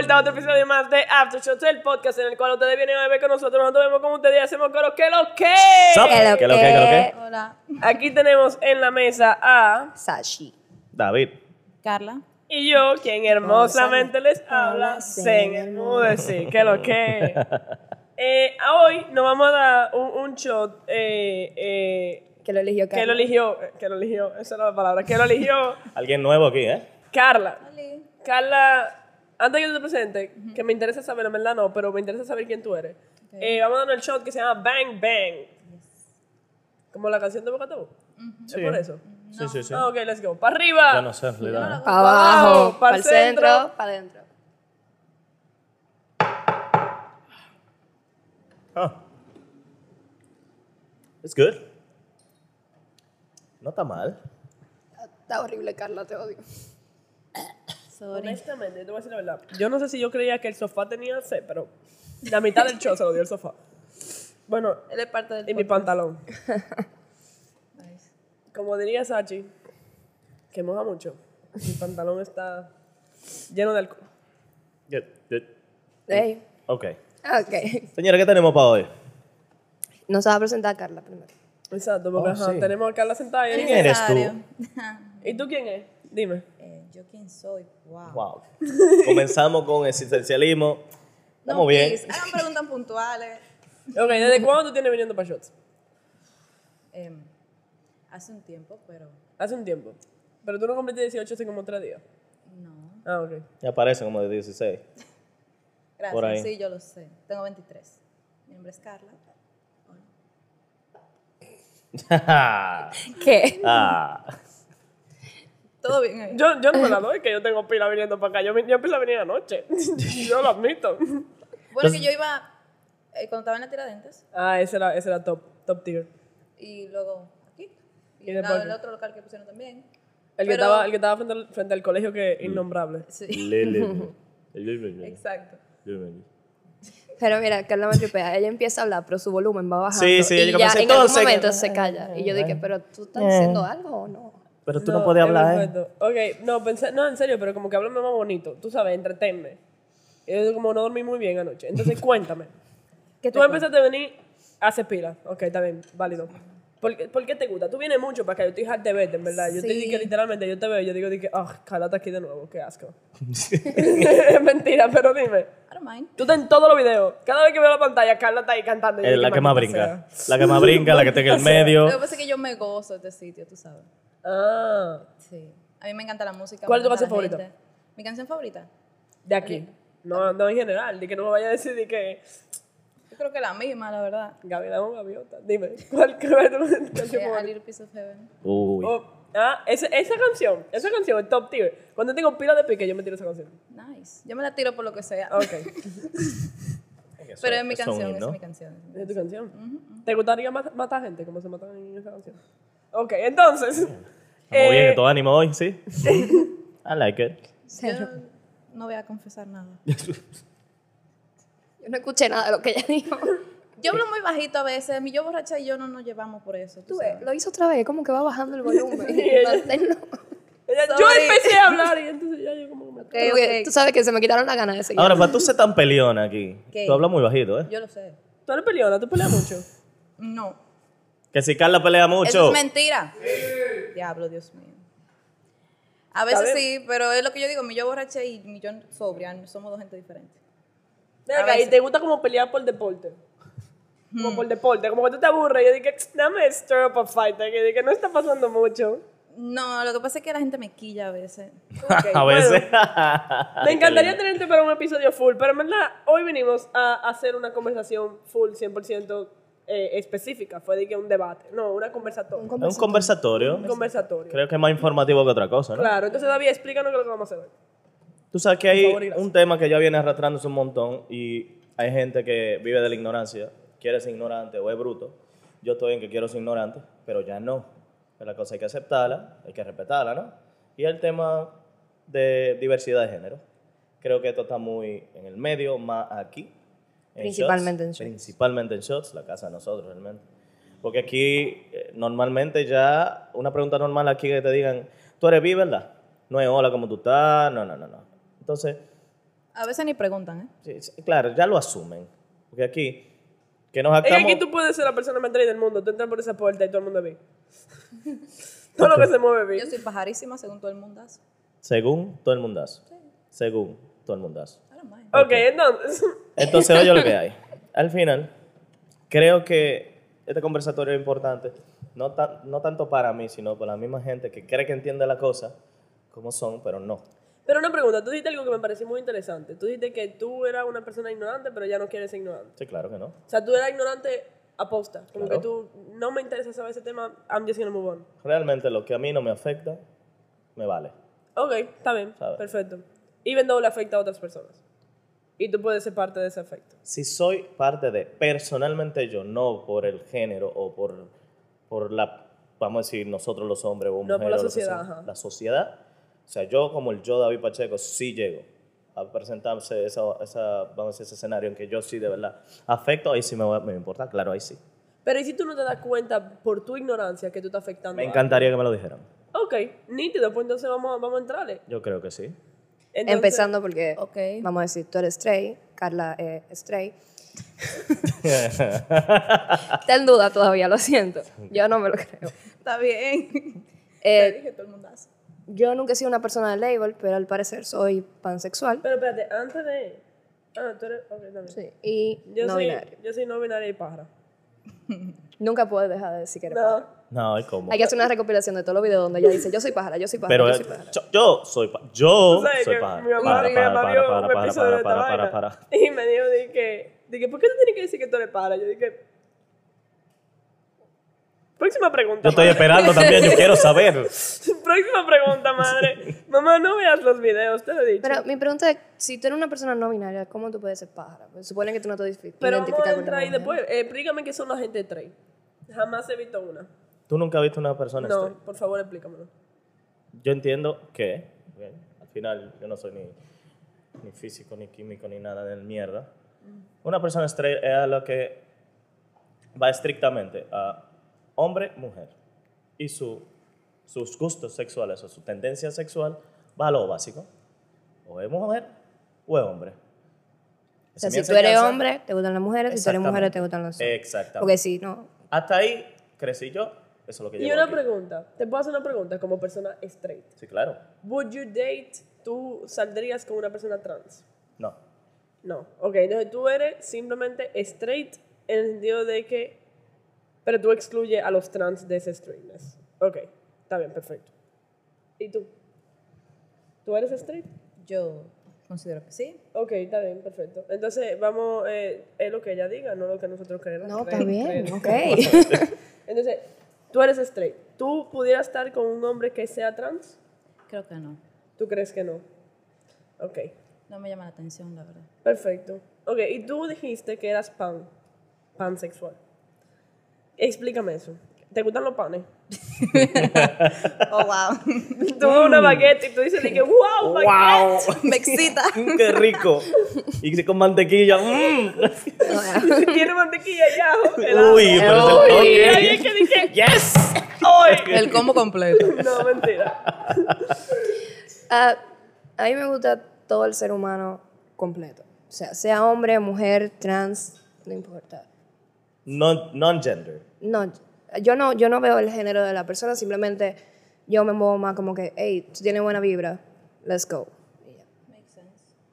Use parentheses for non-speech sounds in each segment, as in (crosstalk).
vuelta a otro episodio más de Aftershots, el podcast en el cual ustedes vienen a ver con nosotros. Nosotros vemos como ustedes y hacemos coro que lo que. ¿Qué lo ¿Qué lo que? ¿Qué lo que? Hola. Aquí tenemos en la mesa a Sashi. David. Carla. y yo, quien hermosamente les habla, sin enmudecer. Que lo que. Eh, a hoy nos vamos a dar un, un shot eh, eh, Que lo eligió Carla. que lo eligió, que lo eligió, esa era la palabra, que lo eligió (laughs) Alguien nuevo aquí, ¿eh? Carla. Carla, antes que tú te presentes, que me interesa saber, en verdad no, pero me interesa saber quién tú eres. Eh, vamos a darnos el shot que se llama Bang Bang. Como la canción de Bocató. ¿Es Sí. por eso? Sí, sí, sí. Ah, ok, let's go. ¡Para arriba! Yo no sé, en realidad. Para abajo, para el centro, centro. para adentro. Ah. It's good. No está mal. Está horrible, Carla, te odio. Honestamente, yo te voy a decir la verdad. Yo no sé si yo creía que el sofá tenía sed, pero la mitad del show se lo dio el sofá. Bueno, Él es parte del y mi pantalón. (laughs) Como diría Sachi, que moja mucho. Mi pantalón está lleno de alcohol. Good, good. Ey. Ok. Ok. Señora, ¿qué tenemos para hoy? Nos va a presentar Carla primero. Exacto, porque Oh, ajá, sí. tenemos a Carla sentada ahí. ¿Quién eres tú? ¿Y tú quién es? Dime. Eh, ¿Yo quién soy? Wow. Wow. Comenzamos con existencialismo. Estamos bien. please, Hagan preguntas puntuales. Ok, ¿desde cuándo tú tienes viniendo para shots? Em, hace un tiempo, pero Hace un tiempo. Pero tú no cumpliste 18 hace como tres días. no. Ah, ok. Ya parece como de 16. Gracias. Por ahí. Sí, yo lo sé. Tengo 23. Mi nombre es Carla. (laughs) ¿Qué? ah. Todo bien ahí. Yo, yo no me la doy, que yo tengo pila viniendo para acá. Yo, yo empecé a venir anoche. (laughs) yo lo admito. Bueno, que yo iba eh, cuando estaba en la tiradentes Ah, ese era, ese era top, top tier. y luego aquí. ¿Y Y después nada, qué? el otro local que pusieron también. El que Pero- estaba, el que estaba frente, al, frente al colegio que es innombrable. Sí, (laughs) Exacto. exacto. Pero mira, Carla me tripea. Ella empieza a hablar, pero su volumen va bajando. Sí, sí, y ella ya comienza, en algún entonces, momento se calla. Y yo dije, pero tú estás diciendo algo o no? Pero tú no, podías es hablar, ¿eh? Ok, no, pensé, no, en serio, pero como que háblame más bonito. Tú sabes, entretenme. Y yo como no dormí muy bien anoche. Entonces, (laughs) cuéntame. ¿Qué Tú empezaste a venir hace pila. Ok, está bien, válido. ¿Por qué, por qué te gusta? Tú vienes mucho para acá. Yo estoy hard de verte, en verdad. Yo te Sí. digo que literalmente, yo te veo y yo digo, que, ah, Carla está aquí de nuevo. Qué asco. (laughs) (laughs) es mentira, pero dime. I don't mind. Tú estás en todos los videos. Cada vez que veo la pantalla, Carla está ahí cantando. y yo Es digo, la que más brinca. La que más brinca, la que está en el medio. Lo que pasa es que yo me gozo de este sitio, tú sabes. Ah, Sí. A mí me encanta la música. ¿Cuál es tu canción favorita? gente. Mi canción favorita. de aquí. No, no en general. De que no me vaya a decir de que Yo creo que la misma, la verdad. Gaby, dame una gaviota. Dime, ¿cuál, tu (laughs) canción A favorita? Little Piece of Heaven. Uy. Oh, ah, esa, esa canción, esa canción es top tier. Cuando tengo pila de pique, yo me tiro esa canción. Nice. Yo me la tiro por lo que sea. Ok, (laughs) Pero es mi canción, es mi canción. es tu canción. ¿Te gustaría mat- matar gente como se matan en esa canción? Ok, entonces. Estamos eh, bien, todo ánimo hoy, ¿sí? (laughs) I like it. Yo no voy a confesar nada. (laughs) Yo no escuché nada de lo que ella dijo. Yo hablo muy bajito a veces. Mi yo borracha y yo no nos llevamos por eso. Tú Tú ves, lo hizo otra vez, como que va bajando el volumen. Manténlo. (laughs) ella- yo empecé a hablar y entonces ya yo como que me... Ok, Tú, que- ok. tú sabes que se me quitaron las ganas de seguir. Ahora, para tú ser tan peleona aquí, ¿Qué? tú hablas muy bajito, ¿eh? Yo lo sé. Tú eres peleona, tú peleas mucho. No. Que si Carla pelea Eso mucho. es mentira. Diablo, Dios mío. A veces sí, pero es lo que yo digo. Mi yo borracha y mi yo sobria somos dos gente diferentes. Y te gusta como pelear por deporte. Como por deporte, como que tú te aburres. Yo dije, dame stir up a fight. Que dije, no está pasando mucho. No, lo que pasa es que la gente me quilla a veces. (laughs) A bueno. veces. (laughs) Me encantaría tenerte para un episodio full, pero en verdad, hoy venimos a hacer una conversación full 100% eh, específica. Fue de que un debate, no, una conversatoria. Un, Es un conversatorio. conversatorio. Creo que es más informativo que otra cosa, ¿no? Claro, entonces David, explícanos qué es lo que vamos a hacer hoy. Tú sabes que hay favor un tema que ya viene arrastrándose un montón y hay gente que vive de la ignorancia, quiere ser ignorante o es bruto. Yo estoy en que quiero ser ignorante, pero ya no. Pero la cosa hay que aceptarla, hay que respetarla, ¿no? Y el tema de diversidad de género. Creo que esto está muy en el medio, más aquí. En Principalmente en Shots. Principalmente en Shots, la casa de nosotros realmente. Porque aquí eh, normalmente ya, una pregunta normal aquí que te digan, tú eres bi, ¿verdad? No es hola, ¿cómo tú estás? No, no, no, no. Entonces, A veces ni preguntan, ¿eh? Sí, sí, claro, ya lo asumen. Porque aquí, que nos Es que actamos... aquí tú puedes ser la persona más del mundo. Tú entras por esa puerta y todo el mundo ve. (laughs) todo lo que se mueve ve. Yo soy pajarísima según todo el mundo. Según todo el mundazo. Según todo el mundazo. I don't mind. Ok, entonces. Entonces, oye lo que (laughs) hay. Al final, creo que este conversatorio es importante, no, tan- no tanto para mí, sino para la misma gente que cree que entiende la cosa como son, pero no. Pero una pregunta, tú dijiste algo que me pareció muy interesante. Tú dijiste que tú eras una persona ignorante, pero ya no quieres ser ignorante. Sí, claro que no. O sea, tú eras ignorante aposta. Como Claro. que tú, no me interesa saber ese tema, I'm just gonna move on. Realmente lo que a mí no me afecta, me vale. Ok, está bien, perfecto. Even though le afecta a otras personas. Y tú puedes ser parte de ese efecto. Si soy parte de, personalmente yo, no por el género o por, por la, vamos a decir, nosotros los hombres o No, por mujeres. la sociedad, ajá. La sociedad, o sea, yo como el yo, David Pacheco, sí llego a presentarse esa, esa, vamos a decir, ese escenario en que yo sí de verdad afecto, ahí sí me, va- me importa, claro, ahí sí. Pero ¿y si tú no te das cuenta por tu ignorancia que tú estás afectando Me a encantaría que me lo dijeran. Ok, nítido, pues entonces vamos, vamos a entrarle. Yo creo que sí. Entonces- Empezando porque, Ok. vamos a decir, tú eres straight, Carla es straight. (laughs) Está en duda todavía, lo siento. Yo no me lo creo. Está bien. (laughs) Eh, dije todo el mundo. yo nunca he sido una persona de label, pero al parecer soy pansexual. Pero espérate, antes de... Ah, tú eres... Ok, también. Sí, y Yo, no soy, binario. yo soy no binaria y pájara. Nunca puedes dejar de decir que eres. No. No, ¿y cómo? Hay que hacer una recopilación de todos los videos donde ella dice, yo soy pájara, yo soy pájara, Pero yo soy pájara. yo, yo soy pa- yo soy pájaro. mi mamá, Para, mi para, mamá vio un episodio de (laughs) y me dijo, dije, dije, ¿por qué tú tienes que decir que tú eres pájara? Yo dije, próxima pregunta. Yo estoy madre. esperando también, yo quiero saber. (laughs) próxima pregunta, madre. Mamá, no veas los videos, te lo he dicho. Pero mi pregunta es, si tú eres una persona no binaria, ¿cómo tú puedes ser pájara? Pues supone que tú no te identifi- Pero vamos identificas a entrar ahí después. Eh, explícame qué son las gente trade. Jamás he visto una. ¿Tú nunca has visto una persona No, straight? por favor, explícamelo. Yo entiendo que, ok, al final yo no soy ni, ni físico, ni químico, ni nada de mierda. Una persona straight es a lo que va estrictamente a hombre, mujer. Y su, sus gustos sexuales o su tendencia sexual va a lo básico. O es mujer o es hombre. O sea, si tú eres hombre, te gustan las mujeres, si tú eres mujer, te gustan los hombres. Exactamente. Porque si no, Hasta ahí crecí yo, eso es lo que Y una aquí. pregunta. Te puedo hacer una pregunta como persona straight. Sí, claro. Would you date, tú saldrías con una persona trans? No. No. Ok, entonces tú eres simplemente straight en el sentido de que. Pero tú excluyes a los trans de ese straightness. Ok, está bien, perfecto. ¿Y tú? ¿Tú eres straight? Yo considero que sí. Ok, está bien, perfecto. Entonces, vamos, eh, es lo que ella diga, no lo que nosotros queremos. no, está bien, ok. (laughs) Entonces, tú eres straight. ¿Tú pudieras estar con un hombre que sea trans? Creo que no. ¿Tú crees que no? Ok, No me llama la atención, la verdad. perfecto. Ok, y tú dijiste que eras pan, pansexual. Explícame eso. ¿Te gustan los panes? (laughs) Oh, wow. Tú ves una baguette y tú dices de que, wow, baguette. ¡Wow! (laughs) me excita. (laughs) ¡Qué rico! Y con mantequilla. ¡mm! Tiene mantequilla y ajo. helado. Uy, pero Uy, toque. ahí es que dije, ¡Yes! El combo completo. No, mentira. Ah, a mí me gusta todo el ser humano completo. O sea, sea hombre, mujer, trans, no importa. Non- Non-gender. No, yo no, yo no veo el género de la persona, simplemente yo me muevo más como que, hey, tú tienes buena vibra, let's go.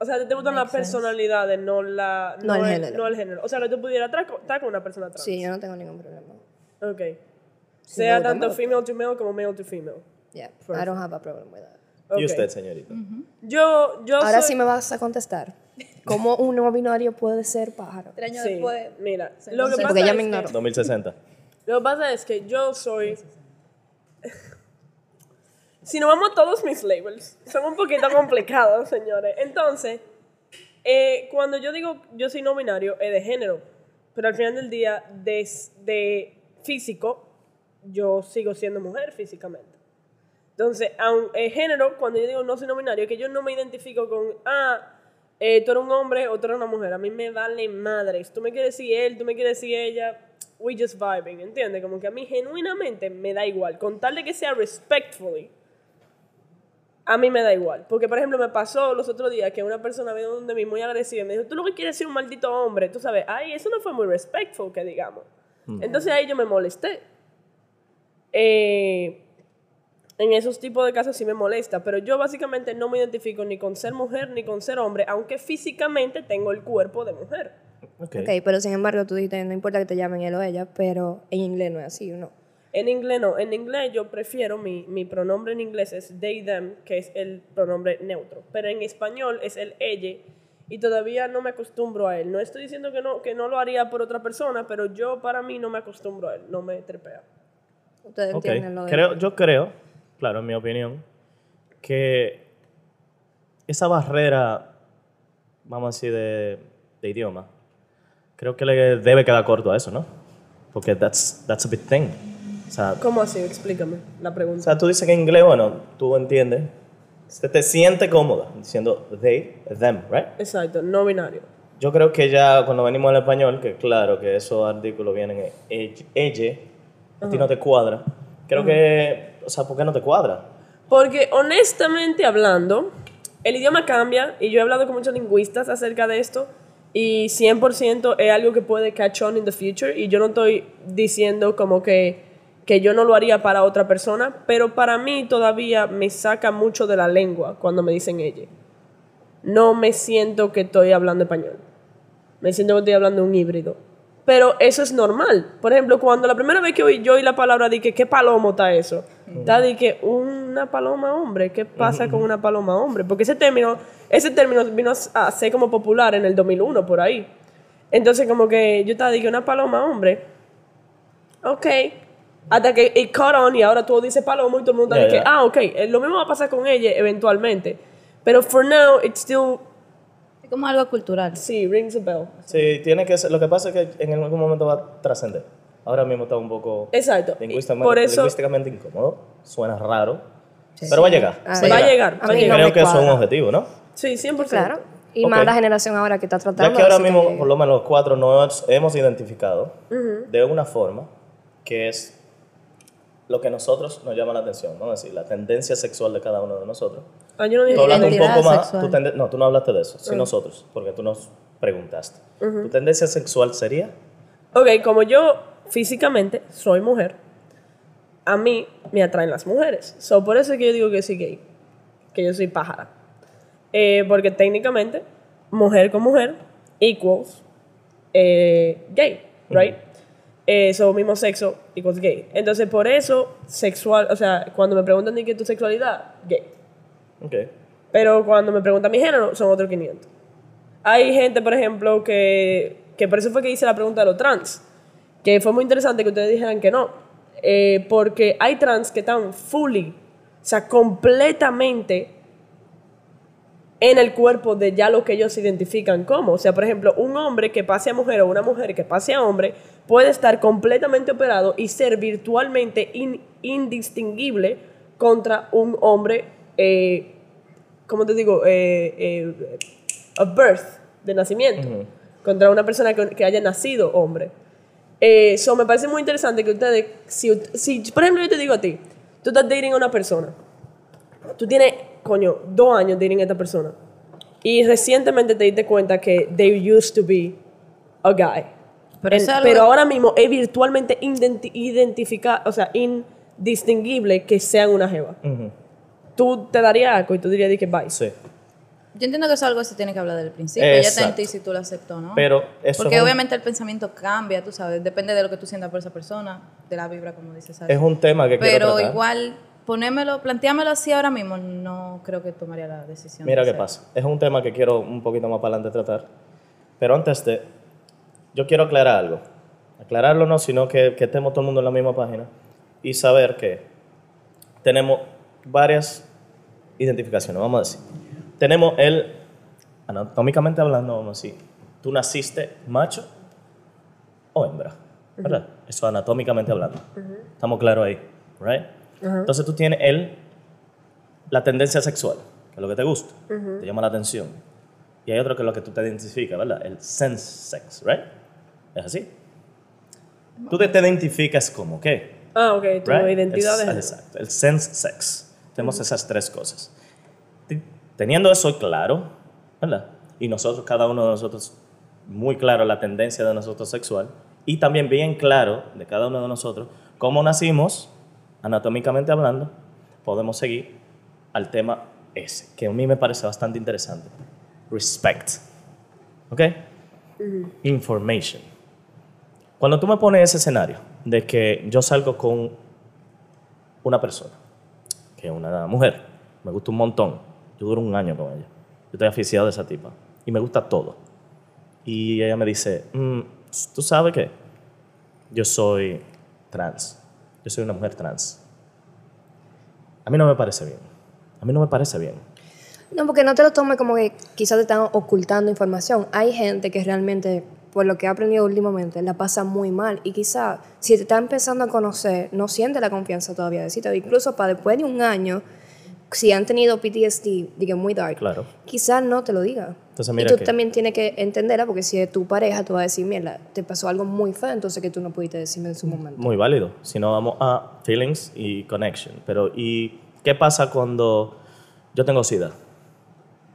O sea, te gustan las personalidades, no la... No el género. No el género. O sea, que tú pudieras estar con, una persona trans. Sí, yo no tengo ningún problema. Ok. Sea gusta, tanto female to male como male to female. Yeah, I don't have a problem with that. Ok. ¿Y usted, señorita? Yo, yo Ahora soy- sí me vas a contestar. (laughs) ¿Cómo un no binario puede ser pájaro? Tres años Sí, después. mira, lo que pasa porque ella es me que- ignoró. 2060. Lo que pasa es que yo soy. si nos vamos a todos mis labels, son un poquito (laughs) complicados, señores. Entonces, eh, cuando yo digo yo soy no binario, es de género. Pero al final del día, desde físico, yo sigo siendo mujer físicamente. Entonces, aun, el género, cuando yo digo no soy no binario, es que yo no me identifico con, ah, eh, tú eres un hombre o tú eres una mujer. A mí me vale madres. Tú me quieres decir él, tú me quieres decir ella. We just vibing, ¿entiendes? Como que a mí genuinamente me da igual. Con tal de que sea respectfully, a mí me da igual. Porque, por ejemplo, me pasó los otros días que una persona vino donde mí muy agresiva y me dijo, tú lo que quieres es ser un maldito hombre. Tú sabes, ay, eso no fue muy respectful, que digamos. Entonces ahí yo me molesté. Eh, en esos tipos de casos sí me molesta, pero yo básicamente no me identifico ni con ser mujer ni con ser hombre, aunque físicamente tengo el cuerpo de mujer. Ok. Ok, pero sin embargo tú dijiste, no importa que te llamen él o ella, pero en inglés no es así, ¿o no? En inglés no, en inglés yo prefiero, mi, mi pronombre en inglés es they, them, que es el pronombre neutro, pero en español es el ella y todavía no me acostumbro a él. No estoy diciendo que no, que no lo haría por otra persona, pero yo para mí no me acostumbro a él, no me trepea. Ustedes Ok. entienden lo de... Creo, yo creo, claro, en mi opinión, que esa barrera, vamos a decir, de, de idioma, creo que le debe quedar corto a eso, ¿no? Porque that's, that's a big thing. O sea, ¿Cómo así? Explícame la o pregunta. sea, tú dices que en inglés, bueno, tú entiendes, se te siente cómoda diciendo they, them, right? Exacto, no binario. Yo creo que ya cuando venimos al español, que claro que esos artículos vienen en ella, ella, a ti no te cuadra. Creo que, o sea, ¿por qué no te cuadra? Porque honestamente hablando, el idioma cambia y yo he hablado con muchos lingüistas acerca de esto y 100% es algo que puede catch on in the future y yo no estoy diciendo como que, que yo no lo haría para otra persona, pero para mí todavía me saca mucho de la lengua cuando me dicen ella. No me siento que estoy hablando español. Me siento que estoy hablando un híbrido. Pero eso es normal. Por ejemplo, cuando la primera vez que oí, yo oí la palabra, dije, ¿qué palomo está eso? Está dije, una paloma hombre. ¿Qué pasa con una paloma hombre? Porque ese término, ese término vino a ser como popular en el 2001, por ahí. Entonces, como que yo estaba, dije, una paloma hombre. Ok. Hasta que it caught on y ahora tú dices palomo y todo el mundo Ya, dice, ya. ah, ok. Eh, Lo mismo va a pasar con ella eventualmente. Pero for now, it's still, Es como algo cultural. sí, rings a bell. Sí, tiene que ser. Lo que pasa es que en algún momento va a trascender. Ahora mismo está un poco Exacto. Lingüísticamente, por eso lingüísticamente incómodo. Suena raro. Pero va a llegar. Ah, va a llegar, va a llegar. no Creo que eso es un objetivo, ¿no? Sí, 100%. Claro. Y Ok. más la generación ahora que está tratando Ya que ahora mismo, que- por lo menos los cuatro, nos hemos identificado de una forma que es lo que a nosotros nos llama la atención, vamos a decir, la tendencia sexual de cada uno de nosotros. Ah, yo no dije Tú hablaste un poco más, tende- no, tú no hablaste de eso, sí nosotros, porque tú nos preguntaste. ¿Tu tendencia sexual sería? Ok, como yo físicamente soy mujer, a mí me atraen las mujeres. So, por eso es que yo digo que soy gay, que yo soy pájara. Eh, porque técnicamente, mujer con mujer equals eh, gay, right? Eh, so, mismo sexo equals gay. Entonces, por eso, sexual, o sea, cuando me preguntan de qué es tu sexualidad, gay. Ok. Pero cuando me preguntan mi género, son otros 500. Hay gente, por ejemplo, que, que por eso fue que hice la pregunta de los trans. Que fue muy interesante que ustedes dijeran que no. Eh, porque hay trans que están fully, o sea, completamente en el cuerpo de ya lo que ellos se identifican como. O sea, por ejemplo, un hombre que pase a mujer o una mujer que pase a hombre puede estar completamente operado y ser virtualmente in- indistinguible contra un hombre, eh, ¿cómo te digo? Eh, eh, of birth, de nacimiento, contra una persona que, que haya nacido hombre. Eh, Eso me parece muy interesante que ustedes, si, si, por ejemplo, yo te digo a ti, tú estás dating a una persona, tú tienes, coño, dos años dating a esta persona, y recientemente te diste cuenta que they used to be a guy. Pero En- eso es algo- pero ahora mismo es virtualmente identi- o sea, indistinguible que sean una jeva. Ujú. Tú te darías algo y tú dirías de que bye. Sí. Yo entiendo que eso es algo que se tiene que hablar desde el principio. Ya Exacto. ti si tú lo aceptas o no. Pero eso Porque un- obviamente el pensamiento cambia, tú sabes. Depende de lo que tú sientas por esa persona, de la vibra, como dices. Es un tema que quiero Pero tratar. igual, ponérmelo, planteármelo así ahora mismo, no creo que tomaría la decisión. Mira de qué pasa. Es un tema que quiero un poquito más para adelante tratar. Pero antes de, yo quiero aclarar algo. Aclararlo no, sino que, que estemos todo el mundo en la misma página y saber que tenemos varias identificaciones, vamos a decir. Tenemos el, anatómicamente hablando, vamos a decir, tú naciste macho o hembra, ¿verdad? Eso anatómicamente hablando. Estamos claros ahí, ¿right? Entonces tú tienes el, la tendencia sexual, que es lo que te gusta, te llama la atención. Y hay otro que es lo que tú te identificas, ¿verdad? El sense sex, ¿right? ¿Es así? Tú te, te identificas como qué? Ah, ok, tu right? identidad El- género. Exacto, el sense sex. Tenemos esas tres cosas. Teniendo eso claro, ¿verdad? Y nosotros, cada uno de nosotros, muy claro la tendencia de nosotros sexual, y también bien claro de cada uno de nosotros cómo nacimos, anatómicamente hablando, podemos seguir al tema ese, que a mí me parece bastante interesante. Respect. ¿Ok? Information. Cuando tú me pones ese escenario de que yo salgo con una persona, que es una mujer, me gusta un montón, yo duro un año con ella, yo estoy aficionado de esa tipa, y me gusta todo. Y ella me dice, "Mm, ¿tú sabes qué? Yo soy trans, yo soy una mujer trans. A mí no me parece bien, a mí no me parece bien. No, porque no te lo tomes como que quizás te están ocultando información. Hay gente que realmente, por lo que he aprendido últimamente, la pasa muy mal. Y quizás, si te está empezando a conocer, no siente la confianza todavía de decirte. Incluso para después de un año, si han tenido PTSD, diga muy dark, Claro. quizás no te lo diga. Entonces, y mira tú que- también tienes que entenderla, porque si es tu pareja, tú vas a decir, mira, te pasó algo muy feo, entonces que tú no pudiste decirme en su momento. Muy válido. Si no, vamos a feelings y connection. Pero, ¿y qué pasa cuando yo tengo SIDA?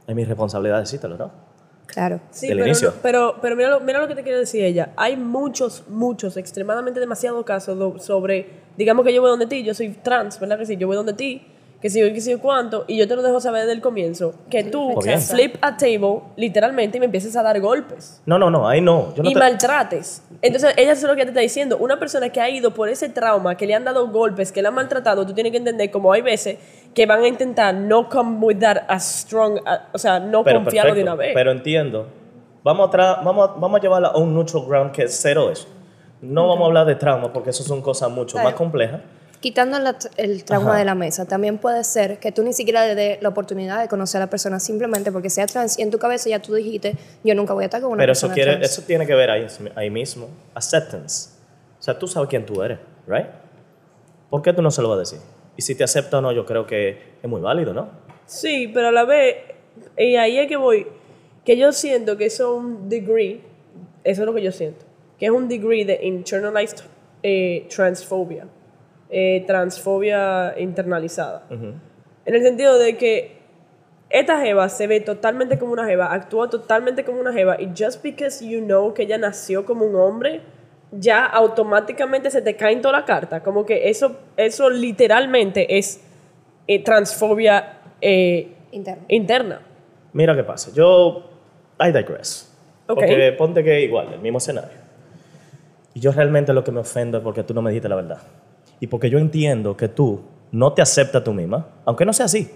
Es mi responsabilidad decírtelo, ¿no? Claro. Sí, del pero, inicio. no- pero, pero mira, lo, mira lo que te quiere decir ella. Hay muchos, muchos, extremadamente demasiados casos sobre, digamos que yo voy donde ti, yo soy trans, ¿verdad que sí? Yo voy donde ti, que si yo, que si yo cuánto, y yo te lo dejo saber desde el comienzo, que tú bien. flip a table, literalmente, y me empieces a dar golpes. No, no, no, ahí no. Yo no y te- maltrates. Entonces, ella es lo que te está diciendo. Una persona que ha ido por ese trauma, que le han dado golpes, que le han maltratado, tú tienes que entender como hay veces que van a intentar no come with that as strong, a- o sea, no pero confiarlo de perfecto, una vez. Pero entiendo. Vamos a, tra- vamos, a, vamos a llevarla a un neutral ground que es cero eso. No vamos a hablar de trauma porque eso son cosas mucho más complejas. Quitando la- el trauma Ajá. de la mesa, también puede ser que tú ni siquiera le des la oportunidad de conocer a la persona simplemente porque sea trans y en tu cabeza ya tú dijiste, yo nunca voy a estar con una Pero eso, persona quiere, trans. eso tiene que ver ahí, ahí mismo. Acceptance. O sea, tú sabes quién tú eres, ¿right? ¿Por qué tú no se lo vas a decir? Y si te acepta o no, yo creo que es muy válido, ¿no? Sí, pero a la vez, y ahí es que voy, que yo siento que eso es un degree, eso es lo que yo siento, que es un degree de internalized eh, transphobia, eh, transfobia internalizada. En el sentido de que esta jeva se ve totalmente como una jeva, actúa totalmente como una jeva, y just because you know que ella nació como un hombre, ya automáticamente se te caen toda la carta. Como que eso, eso literalmente es eh, transfobia eh, Interno. interna. Mira qué pasa. Yo, I digress. Ok. Porque ponte que igual, el mismo escenario. Y yo realmente lo que me ofendo es porque tú no me dijiste la verdad. Y porque yo entiendo que tú no te aceptas tú misma, aunque no sea así.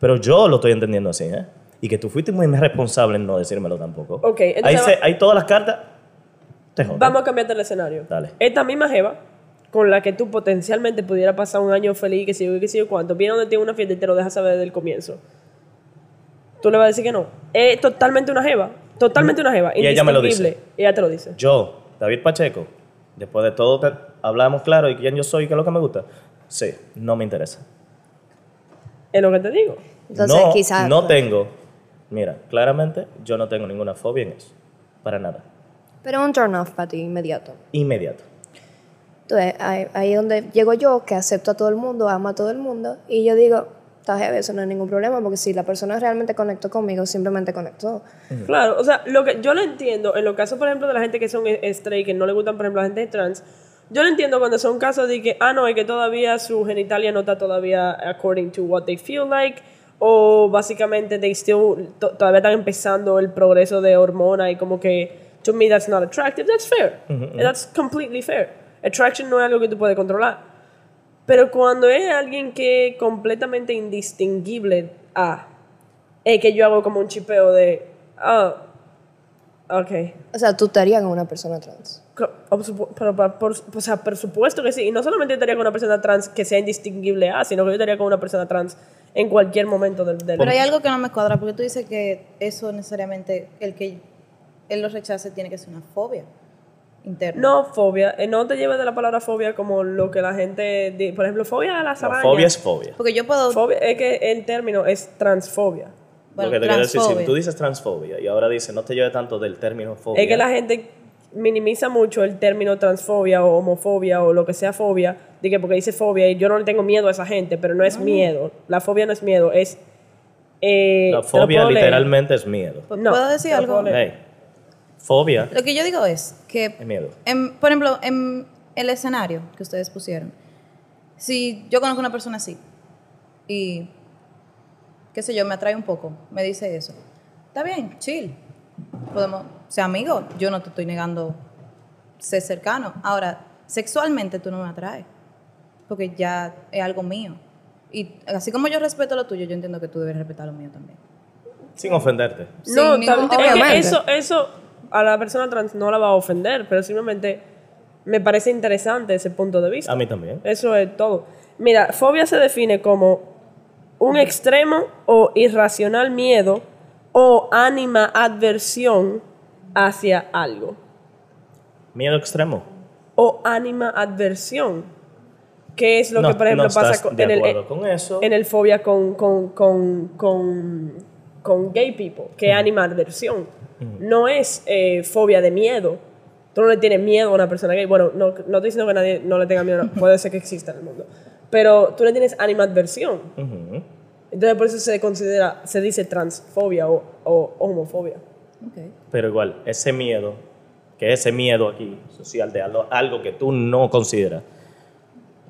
Pero yo lo estoy entendiendo así, ¿eh? Y que tú fuiste muy irresponsable en no decírmelo tampoco. Ok, ahí, entonces se- va- ahí todas las cartas te joden. Vamos a cambiarte el escenario. Dale. Esta misma jeva, con la que tú potencialmente pudieras pasar un año feliz, que si yo, que si yo cuánto, viene donde tiene una fiesta y te lo deja saber desde el comienzo. Tú le vas a decir que no. Es totalmente una jeva. Totalmente una jeva. Y ella me lo dice. Ella te lo dice. Yo, David Pacheco, después de todo te- hablamos claro y quién yo soy y qué es lo que me gusta. Sí, no me interesa. Es lo que te digo. Entonces, no, quizás... no tengo. Mira, claramente yo no tengo ninguna fobia en eso. Para nada. Pero un turn off para ti inmediato. Inmediato. Entonces, ahí, ahí es donde llego yo, que acepto a todo el mundo, amo a todo el mundo, y yo digo, está heavy, eso no es ningún problema, porque si la persona realmente conectó conmigo, simplemente conectó. Claro, o sea, lo que yo lo entiendo en los casos, por ejemplo, de la gente que son eh, straight, que no le gustan, por ejemplo, a la gente trans. Yo lo entiendo cuando son casos de que, ah, no, es que todavía su genitalia no está todavía according to what they feel like, o básicamente they still, to- todavía están empezando el progreso de hormona y como que, to me that's not attractive, that's fair. That's completely fair. Attraction no es algo que tú puedes controlar. Pero cuando es alguien que es completamente indistinguible a, es que yo hago como un chipeo de, ah, ok. O sea, tú estarías con una persona trans. Pero, por, por- o sea, por supuesto que sí. Y no solamente estaría con una persona trans que sea indistinguible a, sino que yo estaría con una persona trans en cualquier momento del... del Pero hay algo que no me cuadra, porque tú dices que eso necesariamente, el que él lo rechace tiene que ser una fobia no fobia, eh, no te lleves de la palabra fobia como lo que la gente, di- por ejemplo, fobia a las No, arañas. fobia es fobia. Porque yo puedo... Fobia- es que el término es transfobia. bueno, lo que te quiero decir, si tú dices transfobia y ahora dices no te lleves tanto del término fobia. Es que la gente minimiza mucho el término transfobia o homofobia o lo que sea fobia, que porque dice fobia y yo no le tengo miedo a esa gente, pero no es miedo. La fobia no es miedo, es Eh, La fobia puedo leer. literalmente es miedo. ¿Puedo No, decir te lo algo? puedo. Hey, fobia Lo que yo digo es que es miedo. En- por ejemplo, en el escenario que ustedes pusieron, si yo conozco a una persona así y, qué sé yo, me atrae un poco, me dice eso, está bien, chill, podemos ser amigos, yo no te estoy negando ser cercano. Ahora, sexualmente tú no me atraes, porque ya es algo mío. Y así como yo respeto lo tuyo, yo entiendo que tú debes respetar lo mío también. Sin ofenderte. Sin No, ningún tipo es de- eso, eso a la persona trans no la va a ofender, pero simplemente me parece interesante ese punto de vista. A mí también. Eso es todo. Mira, fobia se define como un extremo o irracional miedo o ánima adversión hacia algo. Miedo extremo. O ánima adversión. Que es lo No- que, por ejemplo, no pasa con- de en, el, con eso. en el fobia con, con, con, con, con gay people, es ánima adversión. No es eh, fobia de miedo. Tú no le tienes miedo a una persona gay. Bueno, no, no estoy diciendo que nadie no le tenga miedo, (laughs) puede ser que exista en el mundo. Pero tú le tienes ánima adversión. Ujú. Entonces por eso se considera, se dice transfobia o, o homofobia. Pero igual, ese miedo, que ese miedo aquí social de algo, algo que tú no consideras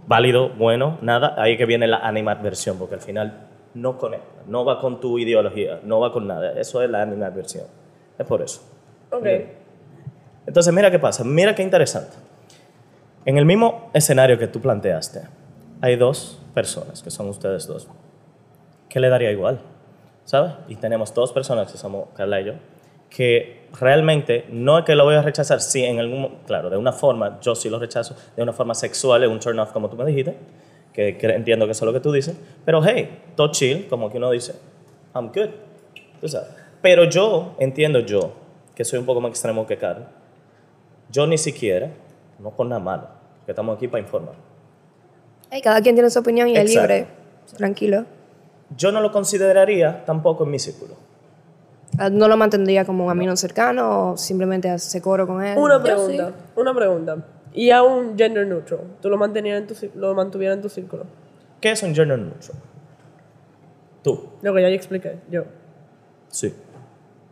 válido, bueno, nada, ahí que viene la animadversión, porque al final no conecta, no va con tu ideología, no va con nada. Eso es la animadversión. Es por eso. Ok. Entonces, mira qué pasa, mira qué interesante. En el mismo escenario que tú planteaste, hay dos personas, que son ustedes dos, que le daría igual, ¿sabes? Y tenemos dos personas, que somos Carla y yo, que realmente no es que lo voy a rechazar, sí, en algún, claro, de una forma, yo sí lo rechazo, de una forma sexual, es un turn off, como tú me dijiste, que, que entiendo que eso es lo que tú dices, pero hey, todo chill, como que uno dice, I'm good, tú sabes. Pero yo, entiendo yo, que soy un poco más extremo que Carla, yo ni siquiera, no con nada malo, que estamos aquí para informar. Hey, cada quien tiene su opinión y es Exacto. libre. Tranquilo. Yo no lo consideraría tampoco en mi círculo. Ah, No lo mantendría como un amigo cercano o simplemente hace coro con él. Una pregunta, una pregunta. Y a un gender neutral, ¿tú lo, mantenías en tu, lo mantuvieras en tu círculo? ¿Qué es un gender neutral? Tú. Lo que ya expliqué, yo. Sí,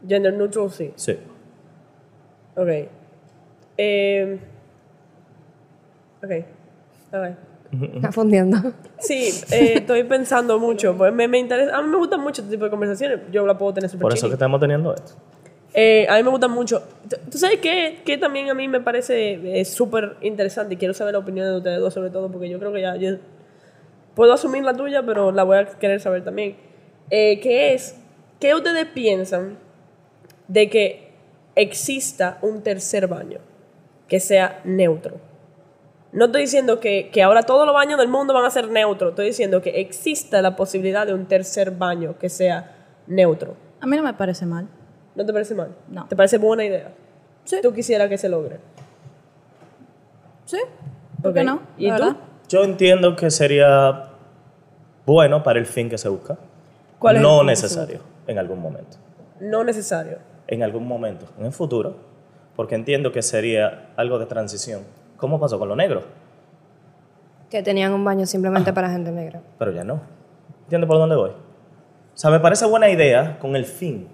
Gender neutral, sí. sí. Ok. Eh, ok. A ver. Está fundiendo. Sí, eh, estoy pensando mucho. Pues me, me interesa, a mí me gustan mucho este tipo de conversaciones. Yo la puedo tener súper Por eso que estamos teniendo esto. Eh, a mí me gustan mucho. Tú- ¿Tú sabes qué, qué también a mí me parece eh, súper interesante? Y quiero saber la opinión de ustedes dos sobre todo, porque yo creo que ya yo puedo asumir la tuya, pero la voy a querer saber también. Eh, ¿Qué es? ¿Qué ustedes piensan de que exista un tercer baño que sea neutro? No estoy diciendo que, que ahora todos los baños del mundo van a ser neutros. Estoy diciendo que exista la posibilidad de un tercer baño que sea neutro. A mí no me parece mal. ¿No te parece mal? No. ¿Te parece buena idea? Sí. ¿Tú quisieras que se logre? Sí. ¿Por qué no? ¿Y tú? verdad. Yo entiendo que sería bueno para el fin que se busca. ¿Cuál es no necesario en algún momento. No necesario. En algún momento, en el futuro, porque entiendo que sería algo de transición. ¿Cómo pasó con lo negro? Que tenían un baño simplemente para gente negra. Pero ya no. ¿Entiendes por dónde voy? O sea, me parece buena idea con el fin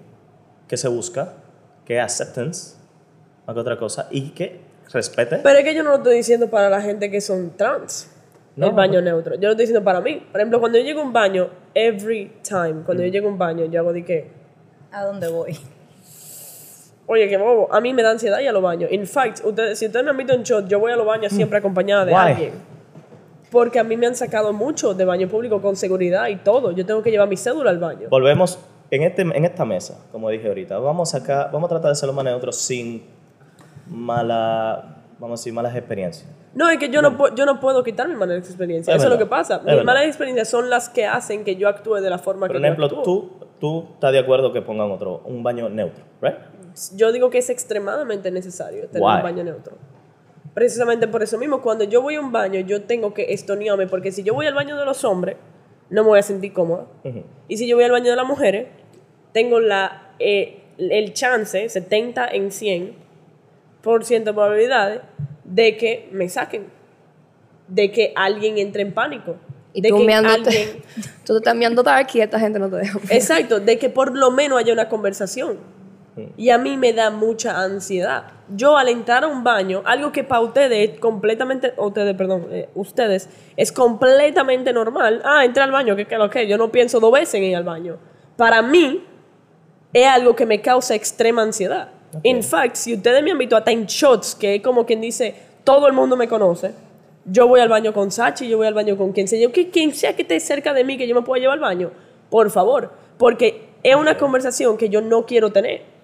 que se busca, que es acceptance, más que otra cosa, y que respete. Pero es que yo no lo estoy diciendo para la gente que son trans. No. el baño neutro. Yo lo estoy diciendo para mí. Por ejemplo, cuando yo llego a un baño, every time, cuando Mm. yo llego a un baño, yo hago de que, ¿A dónde voy? Oye, qué bobo, a mí me da ansiedad ir a los baños. In fact, ustedes, si ustedes me invitan a un shot, yo voy a los baños siempre acompañada de Mm. Why? alguien. Porque a mí me han sacado mucho de baño público con seguridad y todo. Yo tengo que llevar mi cédula al baño. Volvemos en, este, en esta mesa, como dije ahorita. Vamos acá, vamos a tratar de hacerlo más neutro sin mala, vamos a decir, malas experiencias. No, es que yo no, pu- yo no puedo quitar mi mala experiencia. Es Eso es lo que pasa. Mis malas experiencias son las que hacen que yo actúe de la forma Por que ejemplo, yo actúo. tú, tú estás de acuerdo que pongan otro, un baño neutro, ¿right? Yo digo que es extremadamente necesario tener Why? un baño neutro. Precisamente por eso mismo, cuando yo voy a un baño, yo tengo que estonearme, porque si yo voy al baño de los hombres, no me voy a sentir cómoda. Ujú. Y si yo voy al baño de las mujeres, tengo la, eh, el chance, 70 en 100% de probabilidades, de que me saquen, de que alguien entre en pánico. Y de tú, que meándote, alguien- (laughs) tú te estás meando dark y esta gente no te deja. Exacto, de que por lo menos haya una conversación. Y a mí me da mucha ansiedad. Yo al entrar a un baño, algo que para ustedes es completamente, ustedes, perdón, eh, ustedes, es completamente normal. Ah, entra al baño, que que lo que, yo no pienso dos veces en ir al baño. Para mí es algo que me causa extrema ansiedad. In fact, si ustedes me han visto hasta en shots, que es como quien dice, todo el mundo me conoce, yo voy al baño con Sachi, yo voy al baño con quien sea, yo, que quien sea que esté cerca de mí, que yo me pueda llevar al baño, por favor, porque es una conversación que yo no quiero tener.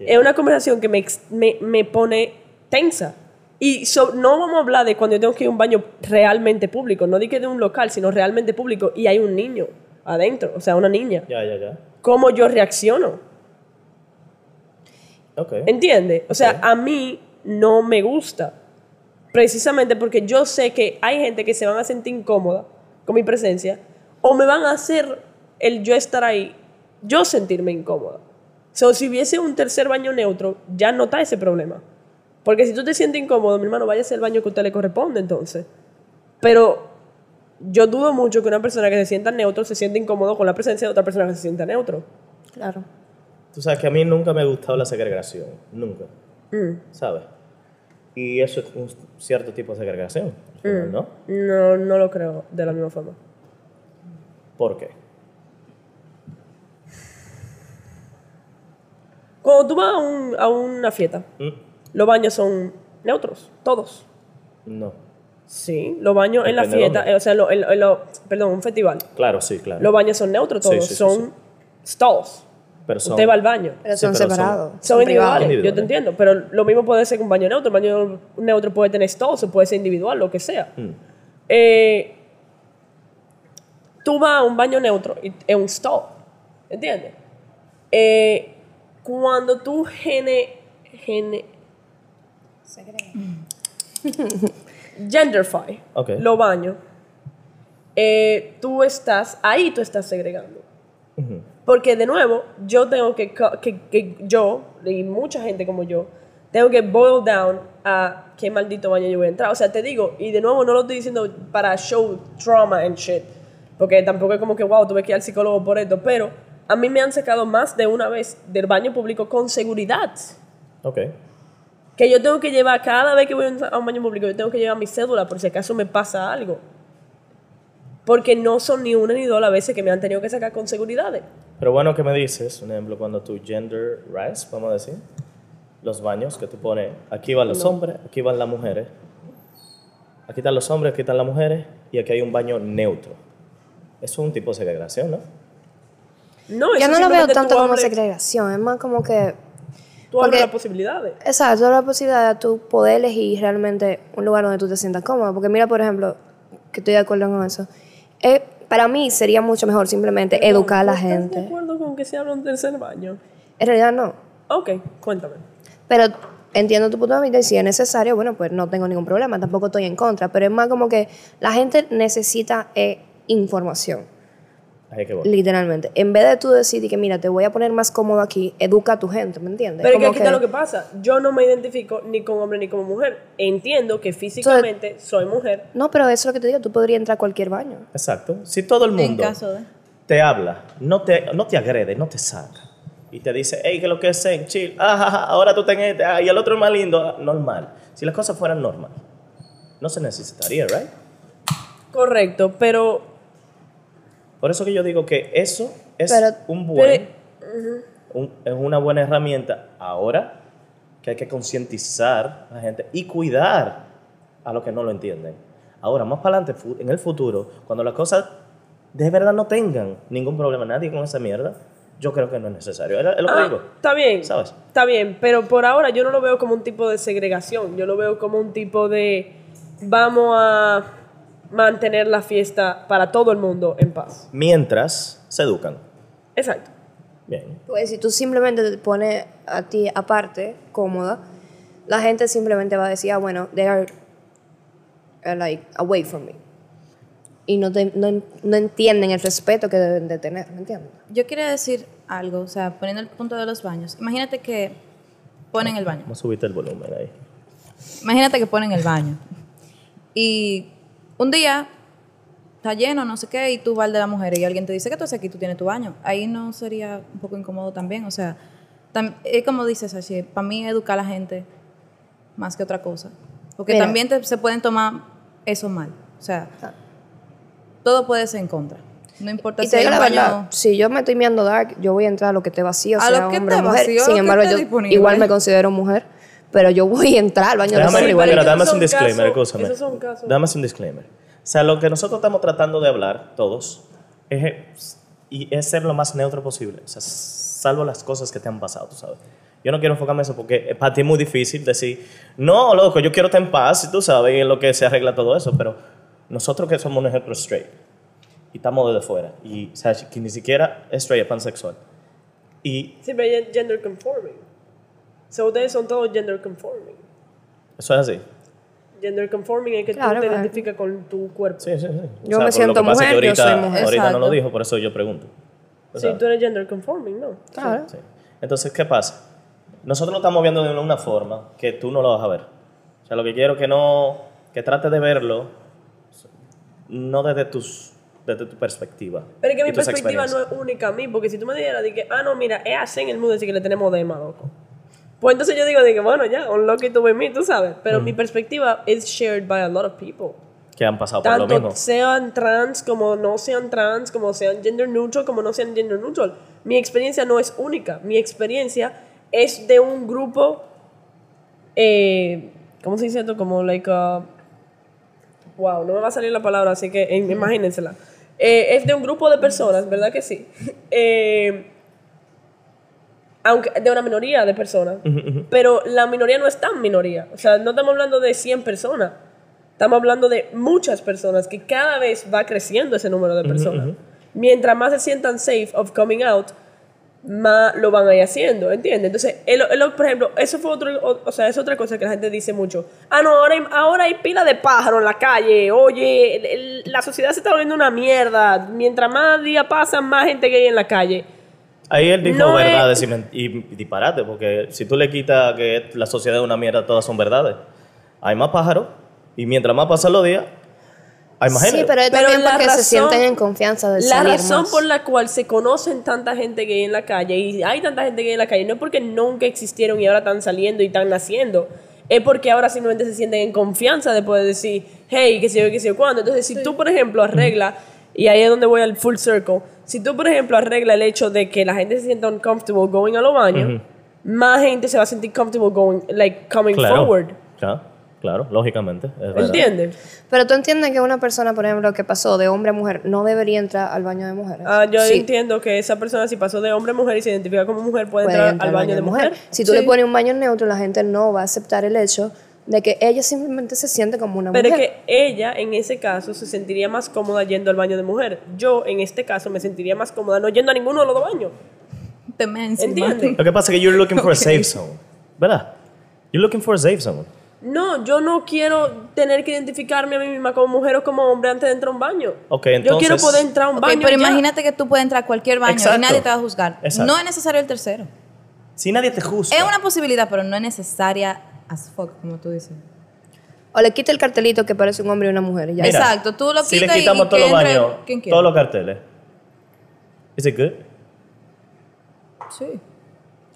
Es una conversación que me, me, me pone tensa. Y so- no vamos a hablar de cuando yo tengo que ir a un baño realmente público, no di que de un local, sino realmente público, y hay un niño adentro, o sea, una niña. Ya, ya, ya. ¿Cómo yo reacciono? Ok. ¿Entiendes? O sea, a mí no me gusta. Precisamente porque yo sé que hay gente que se van a sentir incómoda con mi presencia o me van a hacer el yo estar ahí, yo sentirme incómoda. So, si hubiese un tercer baño neutro, ya no está ese problema. Porque si tú te sientes incómodo, mi hermano, váyase al baño que a usted le corresponde entonces. Pero yo dudo mucho que una persona que se sienta neutro se sienta incómodo con la presencia de otra persona que se sienta neutro. Claro. Tú sabes que a mí nunca me ha gustado la segregación. Nunca. ¿Sabes? Y eso es un cierto tipo de segregación. final, ¿No? No, no lo creo de la misma forma. ¿Por qué? Cuando tú vas a, un- a una fiesta, Mm, los baños son neutros, todos. No. Sí, los baños en la Depende fiesta, eh, o sea, lo- en- en lo- perdón, un festival. Claro, sí, claro. Los baños son neutros Sí, todos, sí, sí, son stalls. Pero son- Usted va al baño. Pero Sí, son pero son- separados. Son individuales, privados. yo te Individuales. entiendo, pero lo mismo puede ser que un baño neutro. Un baño neutro puede tener stalls, o puede ser individual, lo que sea. Mm. Eh, tú vas a un baño neutro y es un stall, ¿entiendes? Eh, cuando tú gene, gene, genderfy Ok. los baños, eh, tú estás, ahí tú estás segregando. Ujú. Porque de nuevo, yo tengo que, que, que yo, y mucha gente como yo, tengo que boil down a qué maldito baño yo voy a entrar. O sea, te digo, y de nuevo no lo estoy diciendo para show trauma and shit, porque tampoco es como que, wow, tuve que ir al psicólogo por esto, pero a mí me han sacado más de una vez del baño público con seguridad. Ok. Que yo tengo que llevar, cada vez que voy a un baño público, yo tengo que llevar mi cédula por si acaso me pasa algo. Porque no son ni una ni dos las veces que me han tenido que sacar con seguridades. Pero bueno que me dices, un ejemplo, cuando tu gender rise, vamos a decir, los baños que tú pones, aquí van los hombres, aquí van las mujeres, aquí están los hombres, aquí están las mujeres, y aquí hay un baño neutro. Eso es un tipo de segregación, ¿no? No, Yo no lo veo tanto tú como abres- segregación, es más como que, Tú abres las posibilidades. exacto, la posibilidad de tú poder elegir realmente un lugar donde tú te sientas cómodo. Porque mira, por ejemplo, que estoy de acuerdo con eso, eh, para mí sería mucho mejor simplemente educar a la ¿Tú ¿Estás de gente. acuerdo con que se abra un tercer baño? En realidad no. Ok, cuéntame. Pero entiendo tu punto de vista y si es necesario, bueno, pues no tengo ningún problema, tampoco estoy en contra, pero es más como que la gente necesita eh, información, Ahí que voy. literalmente. En vez de tú decir que, mira, te voy a poner más cómodo aquí, educa a tu gente, ¿me entiendes? Pero es que aquí está lo que pasa. Yo no me identifico ni como hombre ni como mujer. Entiendo que físicamente soy mujer. No, pero eso es lo que te digo, tú podrías entrar a cualquier baño. Exacto. Si todo el En mundo caso de. te habla, no te, no te agrede, no te saca, y te dice, hey, que lo que es chill, ah, ahora tú ten este, ah, y el otro es más lindo, ah, normal. Si las cosas fueran normal, no se necesitaría, ¿right? Correcto, pero Por eso que yo digo que eso es Pero- un buen, pero- un- es una buena herramienta ahora que hay que concientizar a la gente y cuidar a los que no lo entienden. Ahora, más para adelante, en el futuro, cuando las cosas de verdad no tengan ningún problema, nadie con esa mierda, yo creo que no es necesario. Es es lo que Ah, digo. está bien. ¿Sabes? Está bien, pero por ahora yo no lo veo como un tipo de segregación. Yo lo veo como un tipo de vamos a mantener la fiesta para todo el mundo en paz. Mientras se educan. Exacto. Bien. Pues si tú simplemente te pones a ti aparte, cómoda, la gente simplemente va a decir, ah, bueno, they are, are like away from me. Y no, te- no, no entienden el respeto que deben de tener, ¿me entiendes? Yo quería decir algo, o sea, poniendo el punto de los baños. Imagínate que ponen el baño. Vamos a subirte el volumen ahí. Imagínate que ponen el baño. Y un día está lleno, no sé qué, y tú vas al de las mujeres y alguien te dice que tú haces aquí, tú tienes tu baño. Ahí no sería un poco incómodo también. O sea, tam- es como dices así, para mí educar a la gente más que otra cosa. Porque Mira. también te- se pueden tomar eso mal. O sea, todo puede ser en contra. No importa Y si te hay digo un la verdad, si yo me estoy mirando dark, yo voy a entrar a lo que esté vacío, A sea lo que hombre mujer. vacío, Sin embargo, yo disponible. igual me considero mujer, pero yo voy a entrar al baño de Déjame, igual. pero dame un disclaimer, casos- escúchame. esos son casos. Dame un disclaimer. O sea, lo que nosotros estamos tratando de hablar, todos, es, y es ser lo más neutro posible. O sea, salvo las cosas que te han pasado, tú sabes. Yo no quiero enfocarme en eso porque para ti es muy difícil decir, no, loco, yo quiero estar en paz, y tú sabes, y en lo que se arregla todo eso, pero nosotros que somos un ejemplo straight, y estamos desde fuera, y o sea, que ni siquiera es straight, es pansexual. Y Sí, pero gender conforming. So, ustedes son todos gender conforming. eso es así. Gender conforming es que Claro, tú te claro. identificas con tu cuerpo. Sí, sí, sí. Yo por me lo siento es que mujer, yo ahorita, soy mujer. Ahorita no lo Exacto. dijo, por eso yo pregunto. O Sí, sea, tú eres gender conforming, ¿no? Claro. Sí. Entonces, ¿qué pasa? Nosotros lo estamos viendo de una forma que tú no lo vas a ver. O sea, lo que quiero que no, que trates de verlo, no desde tus, desde tu perspectiva. Pero es que mi perspectiva no es única a mí, porque si tú me dijeras de que, ah, no, mira, es así en el mundo, así que le tenemos dema, loco. Pues entonces yo digo, que, bueno, ya, un loco y tú ves mí, tú sabes. Pero mi perspectiva es shared by a lot of people. que han pasado por lo Tanto mismo. sean trans como no sean trans, como sean gender neutral, como no sean gender neutral. Mi experiencia no es única. Mi experiencia es de un grupo, eh, ¿cómo se dice esto? Como, like, uh, wow, no me va a salir la palabra, así que eh, imagínensela. Eh, es de un grupo de personas, ¿verdad que sí? (laughs) Eh, aunque de una minoría de personas, pero la minoría no es tan minoría. O sea, no estamos hablando de 100 personas, estamos hablando de muchas personas, que cada vez va creciendo ese número de personas. Mientras más se sientan safe of coming out, más lo van a ir haciendo, ¿entiendes? Entonces, el- el- por ejemplo, eso fue otro, o, o sea, es otra cosa que la gente dice mucho. Ah, no, ahora hay, ahora hay pila de pájaros en la calle. Oye, el- la sociedad se está volviendo una mierda. Mientras más días pasan, más gente gay en la calle. Ahí él dijo No es- verdades y, men- y disparate, porque si tú le quitas que la sociedad es una mierda, todas son verdades. Hay más pájaros, y mientras más pasan los días, hay más Sí, género. pero es Pero también la porque se razón- sienten en confianza de La salir razón más. por la cual se conocen tanta gente gay en la calle y hay tanta gente gay en la calle no es porque nunca existieron y ahora están saliendo y están naciendo. Es porque ahora simplemente se sienten en confianza de poder decir, hey, qué sé yo, qué sé yo, cuándo. Entonces, si tú, por ejemplo, arreglas, y ahí es donde voy al full circle, si tú, por ejemplo, arreglas el hecho de que la gente se sienta uncomfortable going a los baños, más gente se va a sentir comfortable going, like, coming claro, forward. Claro, claro, lógicamente. ¿Entiendes? Pero tú entiendes que una persona, por ejemplo, que pasó de hombre a mujer, no debería entrar al baño de mujeres. Ah, yo Sí, entiendo que esa persona, si pasó de hombre a mujer y se identifica como mujer, puede, puede entrar, al baño de mujer. Si tú Sí. le pones un baño neutro, la gente no va a aceptar el hecho de que ella simplemente se siente como una Pero es mujer. que ella, en ese caso, se sentiría más cómoda yendo al baño de mujer. Yo, en este caso, me sentiría más cómoda no yendo a ninguno de los dos baños. Te me encima. ¿Entiendes? Lo que pasa es que you're looking for a safe zone, ¿verdad? You're looking for a safe zone. No, yo no quiero tener que identificarme a mí misma como mujer o como hombre antes de entrar a un baño. Ok, Yo entonces- quiero poder entrar a un Ok, baño. pero ya. imagínate que tú puedes entrar a cualquier baño Exacto. y nadie te va a juzgar. Exacto. No es necesario el tercero. Si nadie te juzga. Es una posibilidad, pero no es necesaria as fuck, como tú dices. O le quita el cartelito que parece un hombre y una mujer ya. Mira, Exacto, tú lo Si le quitas y- quitamos y todos que los entre baños, quiera. todos los carteles. ¿Is it good? Sí.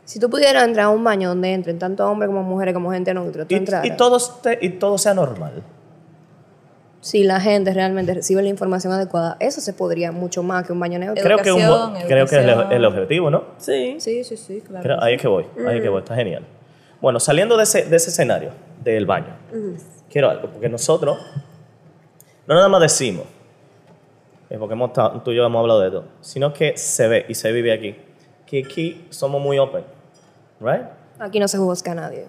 Si tú pudieras entrar a un baño donde entren tanto hombres como mujeres como gente neutra, tú Y, entraras. y, todo esté- y todo sea normal. Si la gente realmente recibe la información adecuada, eso se podría mucho más que un baño neutro. Creo que, un creo que es el, objetivo, ¿no? Sí. Sí, sí, sí, claro. Creo- ahí es que voy, ahí es que voy, está genial. Bueno, saliendo de ese, de ese escenario del baño, quiero algo, porque nosotros no nada más decimos, eh, porque hemos tú y yo hemos hablado de esto, sino que se ve y se vive aquí, que aquí somos muy open, ¿right? Aquí no se juzga a nadie.